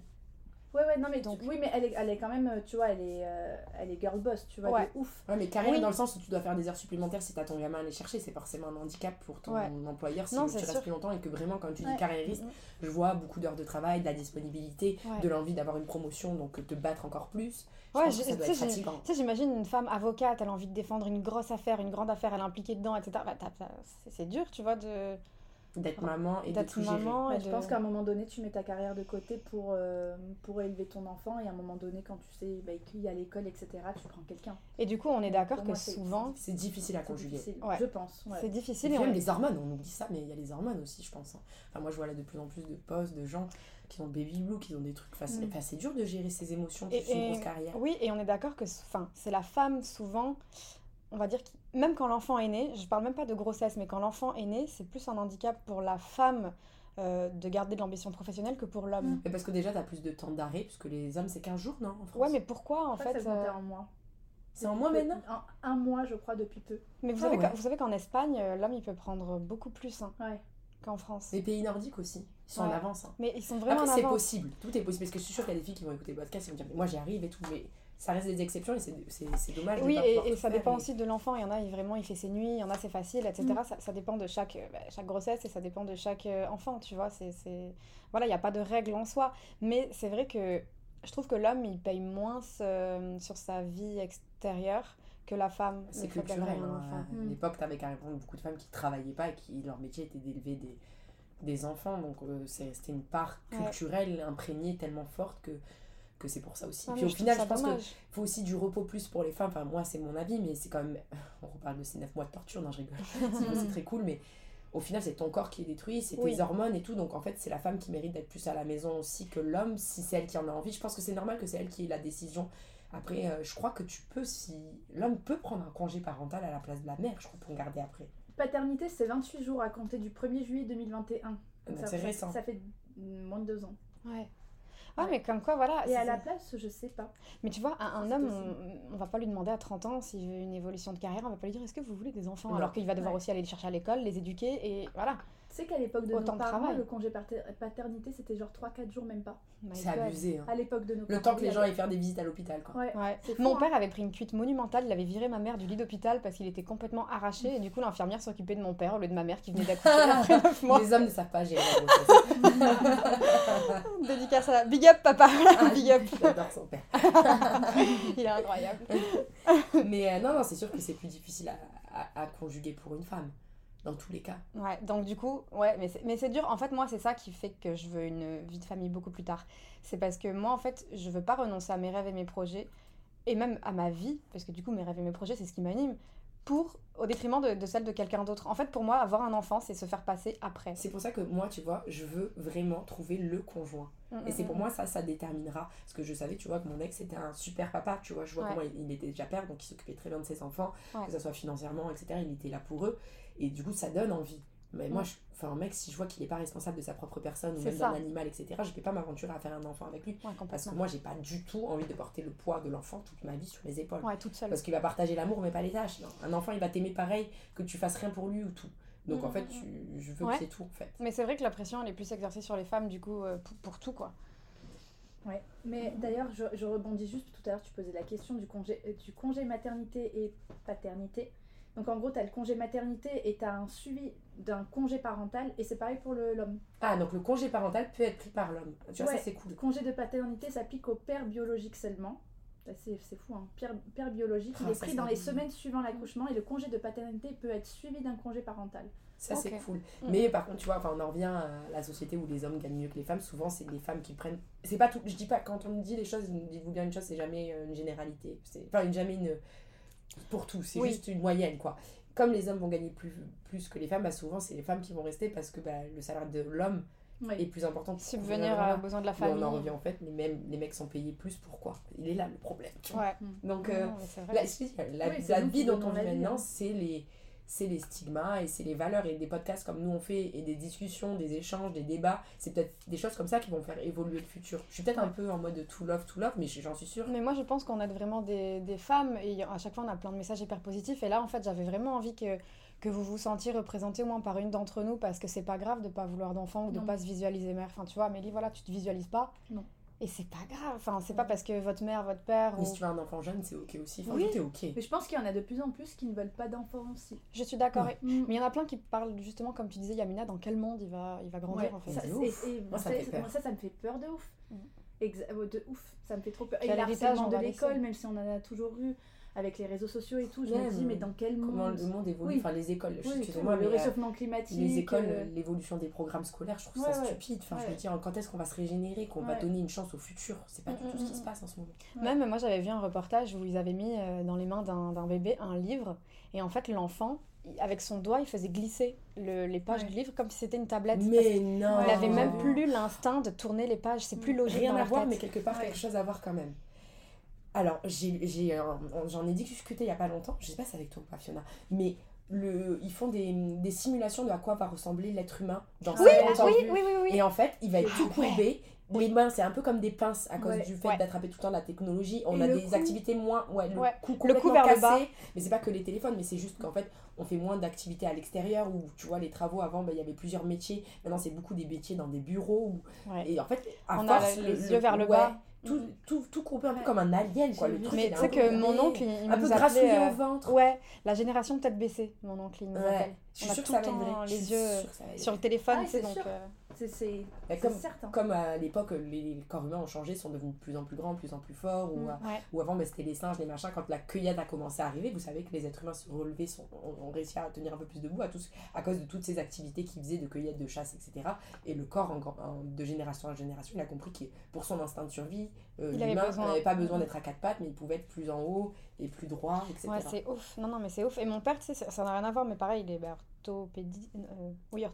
Ouais, ouais, non, mais Donc- tu- oui, mais elle est, elle est quand même, euh, tu vois, elle est, euh, elle est girl boss, tu vois, Ouais. de ouf. Ouais, mais carrière Oui. dans le sens où tu dois faire des heures supplémentaires si t'as ton gamin à aller chercher, c'est forcément un handicap pour ton Ouais. employeur si Non, tu c'est restes sûr. plus longtemps et que vraiment, quand tu dis carriériste, Mm, je vois beaucoup d'heures de travail, de la disponibilité, Ouais. de l'envie d'avoir une promotion, donc te battre encore plus. Je Ouais, pense j'ai- que ça doit tu être sais, j'ai- fatigant. Tu sais, j'imagine une femme avocate, elle a envie de défendre une grosse affaire, une grande affaire, elle est impliquée dedans, etc. Bah, c'est dur, tu vois, de D'être maman et de d'être tout gérer. maman. Et je pense qu'à un moment donné, tu mets ta carrière de côté pour, euh, pour élever ton enfant, et à un moment donné, quand tu sais bah, qu'il y a l'école, etc., tu prends quelqu'un. Et du coup, on est d'accord que moi, c'est- souvent, C'est difficile à conjuguer. difficile, Ouais. je pense. ouais. c'est Et difficile. et on- même les hormones, on oublie ça, mais il y a les hormones aussi, je pense. hein. Enfin, moi, je vois là de plus en plus de posts de gens qui ont baby blue, qui ont des trucs faciles. Mm. Enfin, c'est dur de gérer ses émotions, Et- plus une et- grosse carrière. Oui, et on est d'accord que enfin, c'est la femme souvent, on va dire, qui- même quand l'enfant est né, je parle même pas de grossesse, mais quand l'enfant est né, c'est plus un handicap pour la femme euh, de garder de l'ambition professionnelle que pour l'homme. Mm. Mais parce que déjà, t'as plus de temps d'arrêt, puisque les hommes, c'est 15 jours, non en France? Ouais, mais pourquoi en que fait ça se euh, en mois. C'est en mois maintenant? Un, un mois, je crois, depuis peu. Mais vous Ah savez, ouais. vous savez qu'en Espagne, euh, l'homme il peut prendre beaucoup plus hein, Ouais. qu'en France. Les pays nordiques aussi, ils sont en avance. hein. Mais ils sont vraiment Après, en c'est possible, tout est possible. Parce que je suis sûre qu'il y a des filles qui vont écouter le podcast et vont dire, mais moi j'y arrive et tout, mais ça reste des exceptions et c'est c'est- c'est dommage. de Oui, et, ça faire dépend et- aussi de l'enfant. Il y en a, il, vraiment, il fait ses nuits, il y en a, c'est facile, etc. Mm. Ça, ça dépend de chaque, euh, bah, chaque grossesse et ça dépend de chaque euh, enfant, tu vois. C'est, c'est... Voilà, il n'y a pas de règle en soi. Mais c'est vrai que je trouve que l'homme, il paye moins euh, sur sa vie extérieure que la femme. C'est culturel. hein. À Mm. l'époque, t'avais carrément beaucoup de femmes qui travaillaient pas et qui leur métier était d'élever des, des enfants. Donc euh, c'est- c'était une part Ouais. culturelle imprégnée tellement forte que, que c'est pour ça aussi. Ah, Puis au final, je pense qu'il faut aussi du repos plus pour les femmes. Enfin, moi, c'est mon avis, mais c'est quand même. On reparle de ces 9 mois de torture, non, je rigole. C'est- c'est très cool, mais au final, c'est ton corps qui est détruit, c'est tes hormones et tout. Donc en fait, c'est la femme qui mérite d'être plus à la maison aussi que l'homme, si c'est elle qui en a envie. Je pense que c'est normal que c'est elle qui ait la décision. Après, euh, je crois que tu peux, si. L'homme peut prendre un congé parental à la place de la mère, je crois, pour garder après. Paternité, c'est 28 jours à compter du 1er juillet 2021. Donc Donc, ça, c'est ça- récent. Ça fait moins de deux ans. Ouais. Ah, Ouais. mais comme quoi, voilà. Et à la place, je sais pas. Mais tu vois, un, un homme, on, on va pas lui demander à 30 ans s'il veut une évolution de carrière, on va pas lui dire est-ce que vous voulez des enfants? Alors qu'il va devoir aussi aller les chercher à l'école, les éduquer, et voilà. Tu sais qu'à l'époque de Autant nos de parents, travail. le congé pater- paternité, c'était genre 3-4 jours, même pas. C'est abusé. hein. À l'époque de nos Le parents. temps que les gens aillent faire des visites à l'hôpital, quoi. Ouais. Ouais. C'est fou, Mon hein. père avait pris une cuite monumentale, il avait viré ma mère du lit d'hôpital parce qu'il était complètement arraché, et du coup l'infirmière s'occupait de mon père au lieu de ma mère qui venait d'accoucher après 9 mois. Les hommes ne savent pas gérer la. Dédicace à Big up papa, big up. J'adore son père. Il est incroyable. Mais euh, non, non, c'est sûr que c'est plus difficile à, à- à conjuguer pour une femme. Dans tous les cas. Ouais, donc du coup, ouais, mais c'est, c'est dur. En fait, moi, c'est ça qui fait que je veux une vie de famille beaucoup plus tard. C'est parce que moi, en fait, je veux pas renoncer à mes rêves et mes projets, et même à ma vie, parce que du coup, mes rêves et mes projets, c'est ce qui m'anime, pour, au détriment de, de celle de quelqu'un d'autre. En fait, pour moi, avoir un enfant, c'est se faire passer après. C'est pour ça que moi, tu vois, je veux vraiment trouver le conjoint. Mm, Et c'est mm, pour mm. moi, ça, ça déterminera. Parce que je savais, tu vois, que mon ex était un super papa. Tu vois, je vois Ouais. comment il, il était déjà père, donc il s'occupait très bien de ses enfants, Ouais. que ce soit financièrement, etc. Il était là pour eux. Et du coup, ça donne envie. Mais moi, Ouais. je, enfin, un mec, si je vois qu'il n'est pas responsable de sa propre personne ou même d'un animal, etc., je ne vais pas m'aventurer à faire un enfant avec lui. Ouais, Parce que moi, j'ai pas du tout envie de porter le poids de l'enfant toute ma vie sur les épaules. Ouais, toute seule. Parce qu'il va partager l'amour, mais pas les tâches. Non. Un enfant, il va t'aimer pareil, que tu fasses rien pour lui ou tout. Donc Mm, en fait, mm, tu- je veux Ouais. que c'est tout, en fait. Mais c'est vrai que la pression, elle est plus exercée sur les femmes, du coup, euh, pour, pour tout, quoi. Ouais, mais d'ailleurs, je, je rebondis juste tout à l'heure, tu posais la question du congé, euh, du congé maternité et paternité. Donc en gros, tu as le congé maternité et tu as un suivi d'un congé parental et c'est pareil pour le- l'homme. Ah, donc le congé parental peut être pris par l'homme. Tu vois, Ouais. ça c'est cool. Le congé de paternité s'applique au père biologique seulement. C'est c'est fou, hein. Père, père biologique, il Ah, est pris dans les bien. semaines suivant l'accouchement et le congé de paternité peut être suivi d'un congé parental. Ça c'est cool. Mm. Mais par contre, tu vois, enfin, on en revient à la société où les hommes gagnent mieux que les femmes. Souvent, c'est les femmes qui prennent. C'est pas tout. Je dis pas, quand on me dit les choses, dites-vous bien une chose, c'est jamais euh, une généralité. Enfin, une- jamais une. Pour tout, c'est Oui. juste une moyenne, quoi. Comme les hommes vont gagner plus, plus que les femmes, bah, souvent c'est les femmes qui vont rester parce que bah, le salaire de l'homme est plus important pour Subvenir aux besoins de la Mais famille. on en revient en fait, mais même les mecs sont payés plus, pourquoi? Il est là le problème. Ouais. Donc, Non, euh, non, la, la, Oui, vie dont on vit maintenant, hein. c'est les, c'est les stigmas et c'est les valeurs et des podcasts comme nous on fait et des discussions, des échanges, des débats. C'est peut-être des choses comme ça qui vont faire évoluer le futur. Je suis peut-être un peu en mode to love, to love, mais j'en suis sûre. Mais moi, je pense qu'on aide vraiment des, des femmes et à chaque fois, on a plein de messages hyper positifs. Et là, en fait, j'avais vraiment envie que, que vous vous sentiez représenté au moins par une d'entre nous parce que c'est pas grave de pas vouloir d'enfant ou de Non. pas se visualiser mère. Enfin, tu vois, Amélie, voilà, tu te visualises pas. Non. Et c'est pas grave. Enfin, c'est pas parce que votre mère, votre père. Mais ou- si tu veux un enfant jeune, c'est ok aussi. Enfin, Oui. tout est ok. Mais je pense qu'il y en a de plus en plus qui ne veulent pas d'enfants aussi. Je suis d'accord. Ouais. Et- Mais il y en a plein qui parlent justement, comme tu disais, Yamina, dans quel monde il va, il va grandir Ouais, en fait. ça, C'est et- ouf. et Moi, ça me savez, fait peur. moi, ça, ça me fait peur de ouf. Mm. Exa- ouais, de ouf, ça me fait trop peur. Puis Et à le l'héritage, harcèlement on de l'école, même si on en a toujours eu avec les réseaux sociaux et tout, je Ouais, me dis, mais mais dans quel Comment monde le monde évolue, Oui. enfin les écoles, Oui, tout, mais le euh, réchauffement climatique. les écoles, euh, l'évolution des programmes scolaires, je trouve Ouais, ça ouais. stupide. Enfin, je me dis, quand est-ce qu'on va se régénérer, qu'on va donner une chance au futur? C'est pas du tout ce qui se Mm, mm, passe en ce moment. Ouais. Même moi, j'avais vu un reportage où ils avaient mis euh, dans les mains d'un d'un bébé un livre. Et en fait, l'enfant, il- avec son doigt, il faisait glisser le- les pages Ouais. du livre comme si c'était une tablette. Mais non avait Oh. même plus l'instinct de tourner les pages. C'est plus logique Rien dans à voir, tête. mais quelque part Ouais. quelque chose à voir quand même. Alors, euh, j'en ai discuté il y a pas longtemps, je sais pas si c'est avec toi ou pas, Fiona, mais le, ils font des, des simulations de à quoi va ressembler l'être humain dans Oui, 50 ans. Oui, oui, oui, oui. Et en fait, il va être Ah tout ouais. courbé. Les mains, c'est un peu comme des pinces à cause Ouais. du fait Ouais. d'attraper tout le temps la technologie. On Et a le des activités moins. Ouais, le Ouais. cou Le complètement vers le cassé. bas. Mais c'est pas que les téléphones, mais c'est juste qu'en fait, on fait moins d'activités à l'extérieur où tu vois, les travaux avant, ben, il y avait plusieurs métiers. Maintenant, c'est beaucoup des métiers dans des bureaux. où- Ouais. Et en fait, à On a force, les le- yeux vers le ouais, bas. Tout, tout, tout courbé un peu Ouais. comme un alien, quoi. Le truc, Mais tu un sais peu que courbé, mon oncle, il, il Un peu nous grassouillé appelait, au euh, ventre. Ouais, la génération tête baissée, mon oncle, il nous Ouais. appelle. Je suis On a sûre que tout le temps les yeux Sur le téléphone, Ah, c'est donc... C'est comme- certain. Comme à l'époque, les, corps humains ont changé, sont devenus de plus en plus grands, de plus en plus forts. Ou, Mm. euh, Ouais. ou avant, bah, c'était les singes, les machins. Quand la cueillade a commencé à arriver, vous savez que les êtres humains se relevaient, sont, ont, ont réussi à tenir un peu plus debout à, tous, à cause de toutes ces activités qu'ils faisaient de cueillette, de chasse, etc. Et le corps, en, en- de génération en génération, il a compris que pour son instinct de survie, euh, l'humain n'avait pas besoin Mm. d'être à quatre pattes, mais il pouvait être plus en haut et plus droit, etc. Ouais, c'est ouf. Non, non, mais c'est ouf. Et mon père, tu sais, ça- n'a rien à voir, mais pareil, il est orthopédie... euh, oui,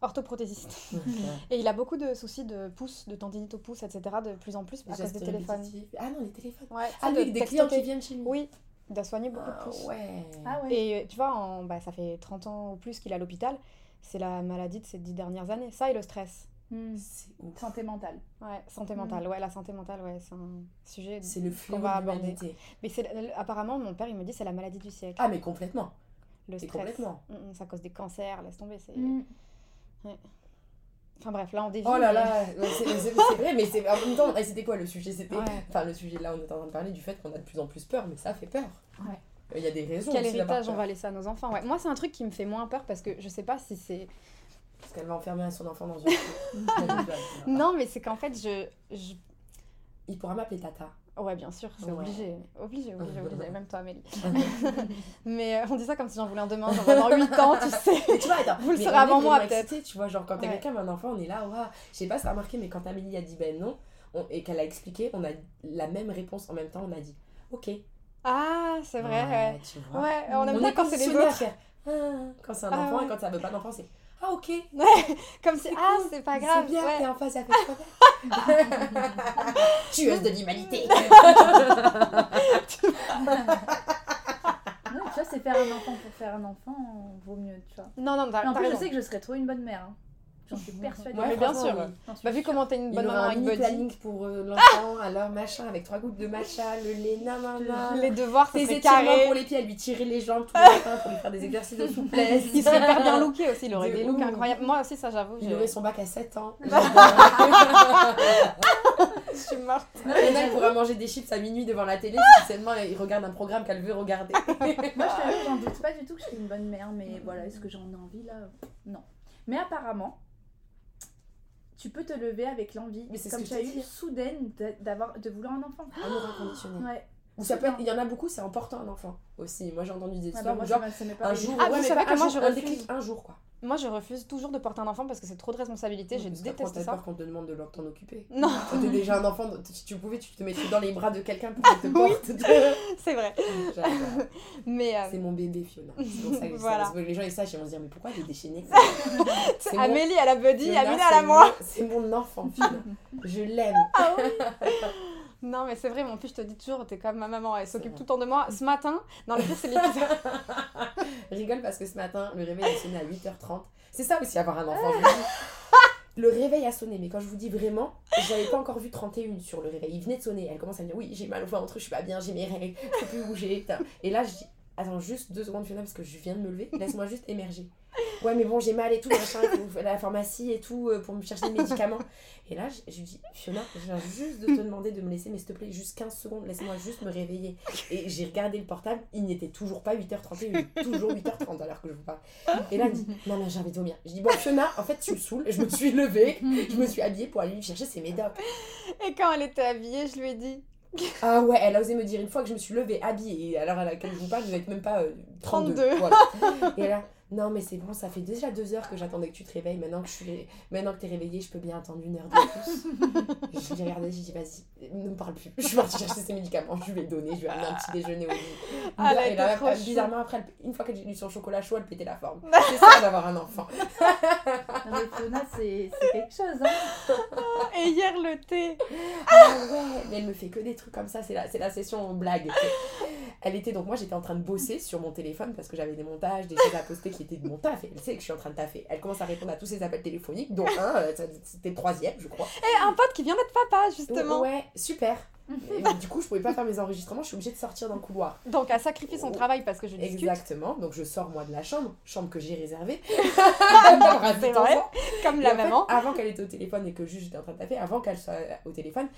orthoprothésiste. Et il a beaucoup de soucis de pouce, de tendinite au pouce, etc. de plus en plus à cause des téléphones. Ah non, les téléphones. Ouais, Ah, sais, lui, de des clients qui viennent chez lui. Oui, il doit soigner beaucoup de Ah, pouces. ouais. Ah ouais. Et euh, tu vois, en, bah, ça fait 30 ans ou plus qu'il est à l'hôpital. C'est la maladie de ces dix dernières années. Ça et le stress. Hmm. C'est ouf. Santé mentale. Ouais, santé mentale. Ouais, la santé mentale, ouais, c'est un sujet. C'est le qu'on va de aborder. Mais c'est apparemment, mon père, il me dit, c'est la maladie du siècle. Ah, mais complètement. le stress. complètement. Mm, mm, ça cause des cancers, laisse tomber. c'est Enfin bref, là on dévie. Oh là là, c'est vrai, mais c'est en même temps, c'était quoi le sujet? C'était, Ouais. enfin le sujet là, on est en train de parler du fait qu'on a de plus en plus peur, mais ça fait peur. Ouais. Il y a des raisons. Quel aussi héritage on va laisser à nos enfants? Ouais. Moi, c'est un truc qui me fait moins peur parce que je sais pas si c'est. Parce qu'elle va enfermer son enfant dans une. Non, mais c'est qu'en fait, je. je... Il pourra m'appeler Tata. Ouais, bien sûr, c'est Ouais. obligé. Obligé, obligé, obligé. Même toi, Amélie. mais euh, on dit ça comme si j'en voulais un demain, genre dans 8 ans, tu sais. tu vois, attends, Vous le saurez avant moi, peut-être. Tu vois, genre quand t'as Ouais. quelqu'un, un enfant, on est là, waouh. Je sais pas si t'as remarqué, mais quand Amélie a dit ben non, on- et qu'elle a expliqué, on a la même réponse en même temps, on a dit ok. Ah, c'est vrai. Ouais, tu vois. ouais on aime on bien quand c'est les autres. ah, quand c'est un Ah enfant ouais. et quand ça veut pas d'enfant, c'est ah ok. Comme si, C'est ah, c'est pas grave. C'est bien, ouais. t'es en face avec toi. Tueuse de l'humanité. Non, tu vois, c'est faire un enfant pour faire un enfant, vaut mieux, tu vois. Non, non, t'as Et en t'as plus, je sais que je serais trop une bonne mère. hein. J'en suis persuadée. Ouais, bien sûr. oui. Bah, vu comment t'es une Il bonne aura maman avec Buddy, planning pour euh, l'enfant, alors machin, avec trois gouttes de matcha, le lait, nanana. les devoirs, serait étirements pour les pieds, à lui tirer les jambes tous les matins pour lui faire des exercices de souplesse. Il serait hyper bien looké aussi, il aurait De des looks ouf. incroyables. Moi aussi, ça, j'avoue. Il aurait son bac à 7 ans. Je suis morte. Il y en a qui pourra manger des chips à minuit devant la télé si seulement il regarde un programme qu'elle veut regarder. Moi, je t'avoue, j'en doute pas du tout que je suis une bonne mère, mais voilà, est-ce que j'en ai envie là? Non. Mais apparemment, tu peux te lever avec l'envie, Mais c'est ce comme que tu as eu soudaine, d'a- d'avoir, de vouloir un enfant. Amour inconditionnel. Ouais. Ou ça peut être, il y en a beaucoup, c'est en portant un enfant aussi. Moi j'ai entendu des Ouais, bah, histoires moi, genre un jour, Ah, ouais, mais pas que un jour, je un refuse. déclic, un jour quoi. Moi, je refuse toujours de porter un enfant parce que c'est trop de responsabilité. Déteste t'as ça. peur qu'on te demande de t'en occuper. Non, Quand t'es déjà un enfant, si tu pouvais, tu te mettrais dans les bras de quelqu'un pour qu'il te porte. c'est vrai. Mais euh, C'est mon bébé Fiona. C'est pour ça que je dis ça, Voilà. les gens ils sachent, ils vont se dire mais pourquoi elle est déchaînée mon- Amélie, elle a Buddy, Amélie, elle a moi. C'est mon enfant Fiona. Je l'aime. Ah oui Non, mais c'est vrai, mon fils, je te dis toujours, t'es comme ma maman, elle s'occupe tout le temps de moi. Ce matin, dans le pire, c'est l'épisode. Rigole parce que ce matin, le réveil a sonné à 8h30. C'est ça aussi avoir un enfant. Le réveil a sonné, mais quand je vous dis vraiment, j'avais pas encore vu 31 sur le réveil. Il venait de sonner. Elle commence à me dire Oui, j'ai mal au ventre, je suis pas bien, j'ai mes règles, je peux plus bouger. Et là, je dis Attends, juste deux secondes, Fiona, parce que je viens de me lever. Laisse-moi juste émerger. Ouais, mais bon, j'ai mal et tout, machin, à la pharmacie et tout euh, pour me chercher des médicaments. Et là, je, je lui dis Fiona, je viens juste de te demander de me laisser, mais s'il te plaît, juste 15 secondes, laisse-moi juste me réveiller. Et j'ai regardé le portable, il n'était toujours pas 8h31, il était toujours 8h30 à l'heure que je vous parle. Et là, elle me dit Non, non, j'ai envie de vomir. Je dis Bon, Fiona, en fait, tu me saoules. Je me suis levée, je me suis habillée pour aller lui chercher ses médocs. Et quand elle était habillée, je lui ai dit Ah ouais, elle a osé me dire une fois que je me suis levée, habillée, et à l'heure à laquelle je vous parle, vous n'êtes même pas euh, 32. 32. Voilà. Et là, non mais c'est bon, ça fait déjà deux heures que j'attendais que tu te réveilles, maintenant que je suis maintenant que t'es réveillée, je peux bien attendre une heure de plus. je l'ai regardé, j'ai dit vas-y, ne me parle plus. Je suis partie chercher ses médicaments, je lui ai donné, je lui ai amené un petit déjeuner au lit. Ah, et là, après, bizarrement après, une fois qu'elle a eu son chocolat chaud, elle pétait la forme. C'est ça d'avoir un enfant. Mais Fiona, c'est c'est quelque chose. Hein. Et hier, le thé Ah ouais, mais elle me fait que des trucs comme ça, c'est la, c'est la session blague. Elle était donc, moi j'étais en train de bosser sur mon téléphone parce que j'avais des montages, des choses à poster qui étaient de mon taf. Et elle sait que je suis en train de taffer. Elle commence à répondre à tous ses appels téléphoniques, dont un, euh, c'était le troisième, je crois. Et un pote qui vient d'être papa, justement. Ouais, super. Et du coup, je pouvais pas faire mes enregistrements, je suis obligée de sortir dans le couloir. Donc, elle sacrifie son travail parce que je discute. Exactement, donc je sors moi de la chambre, chambre que j'ai réservée. C'est vrai. Comme Et la fait, maman. avant qu'elle était au téléphone et que juste j'étais en train de taper, avant qu'elle soit au téléphone,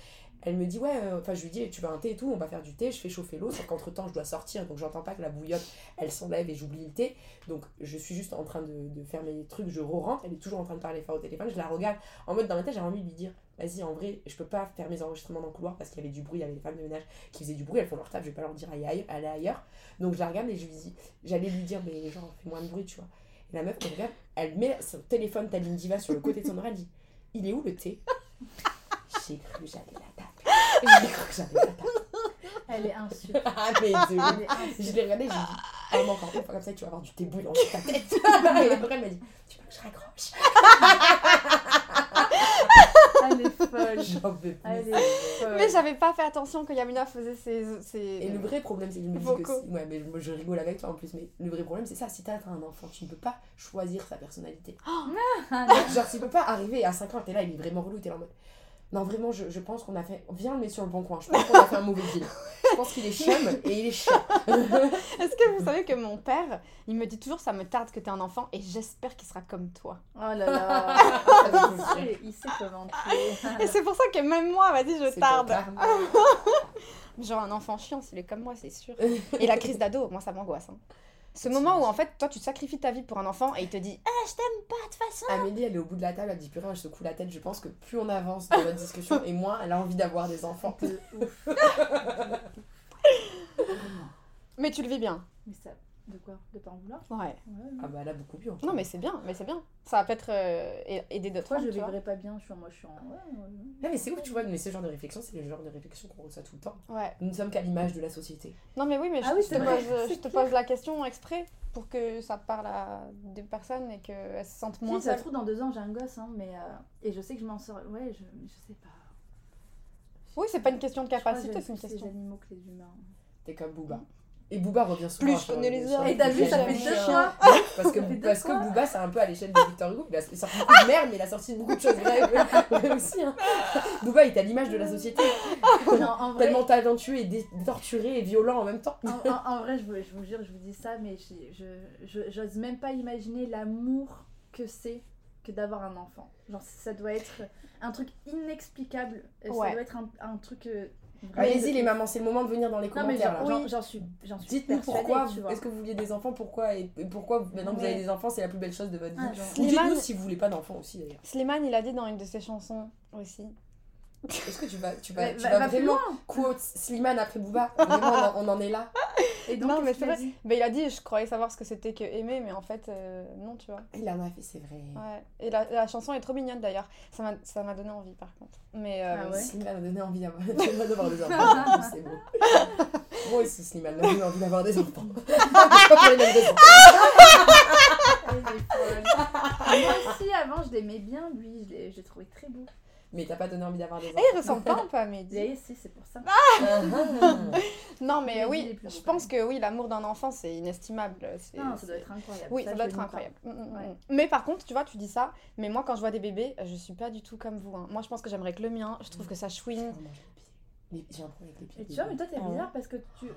elle me dit ouais, euh, enfin je lui dis tu veux un thé et tout, on va faire du thé, je fais chauffer l'eau, sauf qu'entre temps je dois sortir donc j'entends pas que la bouillotte elle s'enlève et j'oublie le thé, donc je suis juste en train de, de faire mes trucs, je re-rentre, elle est toujours en train de parler fort au téléphone, je la regarde en mode dans ma tête j'ai envie de lui dire vas-y en vrai je peux pas faire mes enregistrements dans le couloir parce qu'il y avait du bruit, il y avait les femmes de ménage qui faisaient du bruit, elles font leur table, je vais pas leur dire aller ailleurs, donc je la regarde et je lui dis, j'allais lui dire mais genre fais moins de bruit tu vois. Et la meuf me regarde, elle met son téléphone Taline Diva sur le côté de son oreille, elle dit Il est où le thé? J'ai cru que j'allais la taper. J'ai cru que j'allais la taper. Elle est insulte. Ah, mais de Elle. Je l'ai regardée, j'ai dit Ah, mais encore une fois comme ça, tu vas avoir du thé bouillant sur ta tête. Et après, elle m'a dit Tu veux que je raccroche? Elle est folle. J'en peux plus. Elle est folle. Mais j'avais pas fait attention que Yamina faisait ses. ses... Et le vrai problème, c'est que je me dis que Ouais, mais moi, je rigole avec toi en plus, mais le vrai problème, c'est ça. Si t'as un enfant, tu ne peux pas choisir sa personnalité. Non. Genre, tu peux pas arriver à 5 ans, t'es là, il est vraiment relou, t'es là en mode. Non, vraiment, je, je pense qu'on a fait. Viens le mettre sur le bon coin. Je pense qu'on a fait un mauvais deal. Je pense qu'il est chum et il est chiant. Est-ce que vous savez que mon père, il me dit toujours ça me tarde que t'aies un enfant et j'espère qu'il sera comme toi. Oh là là. il, sait, comment tu Et c'est pour ça que même moi, vas-y, je tarde. Genre un enfant chiant, s'il est comme moi, c'est sûr. Et la crise d'ado, moi ça m'angoisse. hein. Ce moment où en fait, toi, tu sacrifies ta vie pour un enfant et il te dit Ah, je t'aime pas de toute façon. Amélie, elle est au bout de la table, elle dit plus rien, je secoue la tête. Je pense que plus on avance dans notre discussion, et moins elle a envie d'avoir des enfants. Mais tu le vis bien. Mais ça, de quoi? De pas en vouloir? Ouais. Ouais. Ah bah elle a beaucoup mieux. Non, mais c'est bien, mais c'est bien. Ça va peut-être euh, a- aider d'autres femmes, je vivrais pas bien? Je suis en, moi, je suis en. Ouais, ouais, ouais. Ouais, mais c'est ouf, tu vois, mais ce genre de réflexion, c'est le genre de réflexion qu'on reçoit tout le temps. Ouais. Nous ne sommes qu'à l'image de la société. Non, mais oui, mais je, Ah oui, te, c'est vrai. pose, je te pose la question exprès pour que ça parle à des personnes et qu'elles se sentent moins Si, ça se trouve, dans deux ans, j'ai un gosse, hein, mais. euh, Et je sais que je m'en sors. Ouais, je, je sais pas. Oui, c'est pas une question de capacité, c'est une plus les question. animaux que les humains. T'es comme Booba. Et Booba revient souvent. Plus je connais les hommes. Et t'as vu, ça fait deux fois Parce que, parce que. Booba, c'est un peu à l'échelle de Victor Hugo. Il a sorti beaucoup de merde, mais il a sorti beaucoup de choses vraies vraies aussi. Hein. Booba est à l'image de la société. Non, en vrai, Tellement talentueux et dé- torturé et violent en même temps. en, en- en vrai je, vous, je vous jure, je vous dis ça, mais je- je- je- j'ose même pas imaginer l'amour que c'est que d'avoir un enfant. Genre, ça doit être un truc inexplicable. Ça doit être un, un truc. euh, Allez-y les mamans, c'est le moment de venir dans les commentaires. là. j'en- suis, j'en suis Dites-nous pourquoi, est-ce que vous vouliez des enfants, pourquoi et, et pourquoi maintenant que vous avez des enfants, c'est la plus belle chose de votre vie. Ah, genre- Ou dites-nous si vous voulez pas d'enfants aussi d'ailleurs. Slimane, il a dit dans une de ses chansons aussi. Est-ce que tu vas, tu vas, tu vas plus vraiment quote Slimane après Booba Vraiment, on en, on en est là. Et donc, Non, mais c'est a vrai. dit Ben, il a dit Je croyais savoir ce que c'était que aimer, mais en fait, euh, non, tu vois. Il en a fait, c'est vrai. Ouais. Et la, la chanson est trop mignonne d'ailleurs. Ça m'a- Ça m'a donné envie par contre. Mais euh, Ah ouais Slimane a donné envie d'avoir d'avoir des enfants. c'est beau. Moi aussi, Slimane m'a donné envie d'avoir des enfants. Est folle. Moi aussi, avant, je l'aimais bien, lui. Je l'ai trouvé très beau. Mais t'as pas donné envie d'avoir des Eh, enfants. il ressemble pas un peu à Mehdi. Et si, c'est pour ça. Ah, Non, mais Mehdi, il est oui, je pense que oui, l'amour d'un enfant, c'est inestimable. C'est- Non, ça doit être incroyable. Oui, ça, doit être incroyable. Mm, mm, Ouais. mm. Mais par contre, tu vois, tu dis ça, mais moi quand je vois des bébés, je suis pas du tout comme vous. hein. Moi je pense que j'aimerais que le mien, je trouve que ça chouine. Non, moi, j'ai un problème avec les Et pieds. tu vois, mais toi, t'es Ah bizarre parce que tu.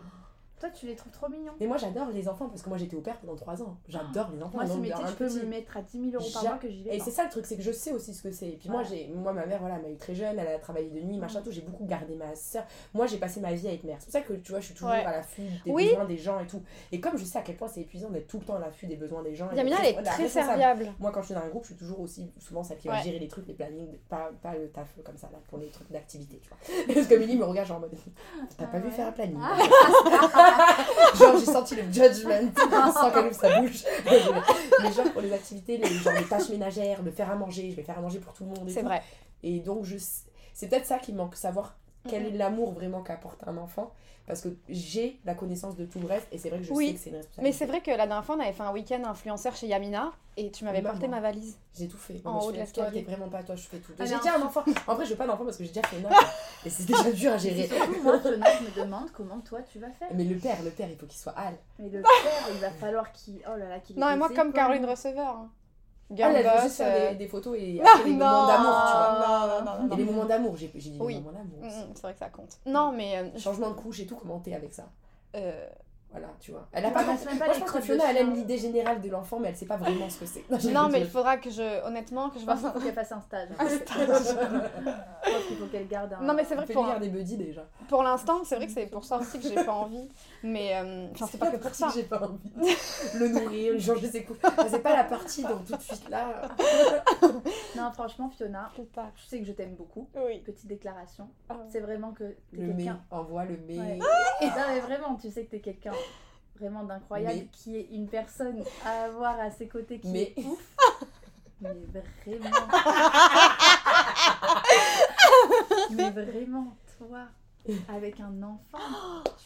Toi, tu les trouves trop mignons. Mais moi j'adore les enfants parce que moi j'étais au père pendant 3 ans. J'adore les enfants. Moi, donc, mais tu peux petit- me mettre à 10 000 euros par mois que j'y vais Et c'est ça le truc, c'est que je sais aussi ce que c'est. Et puis moi, j'ai, moi, ma mère, voilà, m'a eu très jeune, elle a travaillé de nuit, machin, tout. J'ai beaucoup gardé ma soeur. Moi, j'ai passé ma vie être mère. C'est pour ça que tu vois, je suis toujours Ouais. à l'affût des Oui. besoins des gens et tout. Et comme je sais à quel point c'est épuisant d'être tout le temps à l'affût des besoins des gens. Yamina, elle est très serviable. Moi, quand je suis dans un groupe, je suis toujours aussi souvent celle qui va gérer les trucs, les plannings, pas, pas le taf comme ça, là, pour les trucs d'activité, tu vois. Parce que Milly me regarde genre en mode T'as pas vu faire un planning Genre, j'ai senti le judgment sans qu'elle ouvre sa bouche. Mais genre, pour les activités, les, genre, les tâches ménagères, de faire à manger, je vais faire à manger pour tout le monde. C'est vrai. Et donc, je... c'est peut-être ça qui manque, savoir quel Mhm. est l'amour vraiment qu'apporte un enfant. Parce que j'ai la connaissance de tout le reste et c'est vrai que je Oui, sais que c'est une responsabilité. Mais c'est vrai que la dernière fois, on avait fait un week-end influenceur chez Yamina et tu m'avais porté ma valise. J'ai tout fait. En mais haut je de toi, l'escalier. t'es vraiment pas toi, je fais tout. Ah, j'ai déjà un enfant. En vrai, je veux pas d'enfant parce que j'ai déjà fait une Et c'est déjà dur à gérer. surtout, moi, je me demande comment toi tu vas faire. Mais le père, le père, il faut qu'il soit hal. Mais le père, il va falloir qu'il. Oh là là, qu'il Non, et des moi, comme. Caroline Receveur. hein. Elle, Girl elle veut boss, juste faire euh, des, des photos et Non, après les non, moments d'amour, tu vois. non, non, Et les moments d'amour, j'ai dit Oui. les moments d'amour. Mm, C'est vrai que ça compte. Non, mais. euh, Changement de couche et tout, comment t'es avec ça? Euh, Voilà, tu vois. Elle a pas même pas Moi, je pense que Fiona, elle aime l'idée générale de l'enfant, mais elle sait pas vraiment ce que c'est. Non, mais il faudra que je. Honnêtement, que je pense vois qu'il faut qu'elle fasse un stage. Un stage. Je pense qu'il faut qu'elle garde un. Non, mais c'est vrai que pour, des buddies déjà. pour l'instant, c'est vrai que c'est pour ça aussi que j'ai pas envie. Mais. euh, Enfin, c'est pas que pour ça. J'ai pas envie. Le nourrir, changer ses couches. Mais C'est pas la partie donc tout de suite là. Non, franchement, Fiona, Je sais pas. je sais que je t'aime beaucoup. Oui. Petite déclaration. Ah. C'est vraiment que t'es Le mais, quelqu'un. envoie le mais. Ouais. Non, mais vraiment, tu sais que t'es quelqu'un vraiment d'incroyable, Mais- qui est une personne à avoir à ses côtés qui Mais- est ouf. Mais vraiment. mais vraiment, toi, avec un enfant.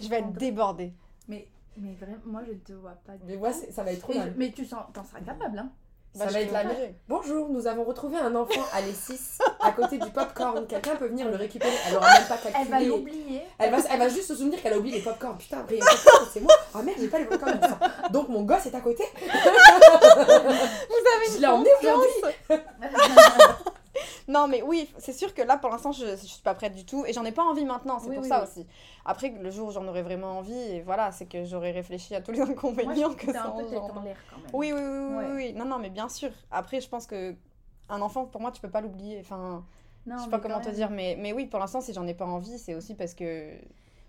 Je vais être débordée. Mais, mais vraiment, moi je ne te vois pas Mais moi, ça va être trop mais tu sens, t'en seras capable, hein. Ça Bah, va être la même. Bonjour, nous avons retrouvé un enfant à l'E6 à côté du popcorn. Quelqu'un peut venir le récupérer. Elle aura même pas calculé. Elle va l'oublier. Elle va, elle va juste se souvenir qu'elle a oublié les popcorn. Putain, après, il y a un popcorn, c'est moi. Ah merde, j'ai pas les popcorn. Donc mon gosse est à côté. Vous avez Je l'ai emmené aujourd'hui. Non, mais oui, c'est sûr que là, pour l'instant, je, je suis pas prête du tout. Et j'en ai pas envie maintenant, c'est Oui, pour oui, ça oui. aussi. Après, le jour où j'en aurais vraiment envie, et voilà, c'est que j'aurais réfléchi à tous les Moi, je inconvénients que ça un peu tête engendre. en l'air quand même. Oui, oui, oui, oui, Ouais. oui, oui. Non, non, mais bien sûr. Après, je pense que un enfant, pour moi, tu peux pas l'oublier. Enfin, Non, je sais pas comment te dire, mais, mais oui, pour l'instant, si j'en ai pas envie, c'est aussi parce que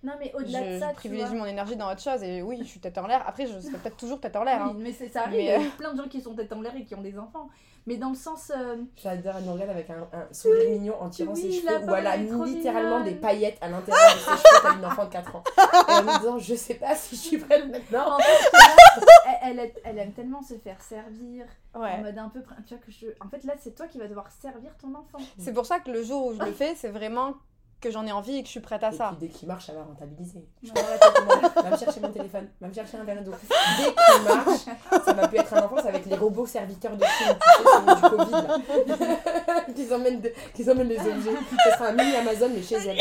Non, mais au-delà de je, ça, je tu privilégie vois. mon énergie dans autre chose. Et oui, je suis tête en l'air. Après, je serai peut-être toujours tête en l'air. Oui, hein. mais c'est- ça arrive, Mais, il y a euh, plein de gens qui sont tête en l'air et qui ont des enfants. Mais dans le sens. euh, J'adore, elle nous regarde avec un, un sourire mignon en tirant Oui, ses cheveux où elle a littéralement des paillettes à l'intérieur de ses cheveux comme une enfant de 4 ans. Et en me disant, je sais pas si je suis prête maintenant. En fait, là, elle, elle, elle aime tellement se faire servir en Ouais. mode un peu. Tu vois, que je... En fait, là, c'est toi qui vas devoir servir ton enfant. C'est pour ça que le jour où je le fais, c'est vraiment que j'en ai envie et que je suis prête à Et ça. puis dès qu'il marche, ça va rentabiliser. Je Ouais. Va me chercher mon téléphone, va me chercher un verre d'eau. Dès qu'il marche, ça va plus être un enfant, ça va être les robots serviteurs de films, tu sais, du Covid là. qu'ils emmènent, de- qu'ils emmènent les objets. Ça sera un mini Amazon mais chez elle.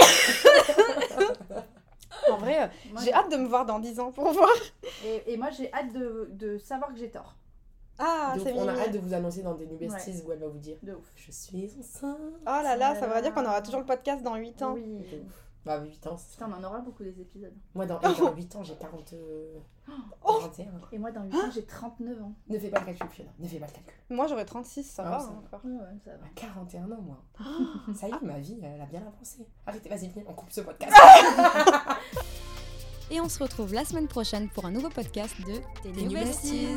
En vrai, euh, j'ai hâte de me voir dans 10 ans pour voir. Et, et moi, j'ai hâte de, de savoir que j'ai tort. Ah, Donc c'est on a mignon. hâte de vous annoncer dans des New Besties où elle va vous dire De ouf. Je suis enceinte. Oh là là, ça voudrait dire qu'on aura toujours le podcast dans 8 ans. Oui. De ouf. Bah 8 ans. c'est- Putain, on en aura beaucoup des épisodes. Moi dans, dans 8 ans j'ai 40... euh, Oh 41. Et moi, dans 8 ans, j'ai 39 ans. Ne fais pas le calcul Fiona, ne fais pas le calcul. Moi, j'aurais 36, ça Ah, va ça hein, encore. Ouais, ça va. 41 ans moi. Ça y est, ma vie, elle a bien avancé. Arrêtez, vas-y, viens, on coupe ce podcast. Et on se retrouve la semaine prochaine pour un nouveau podcast de New New Besties.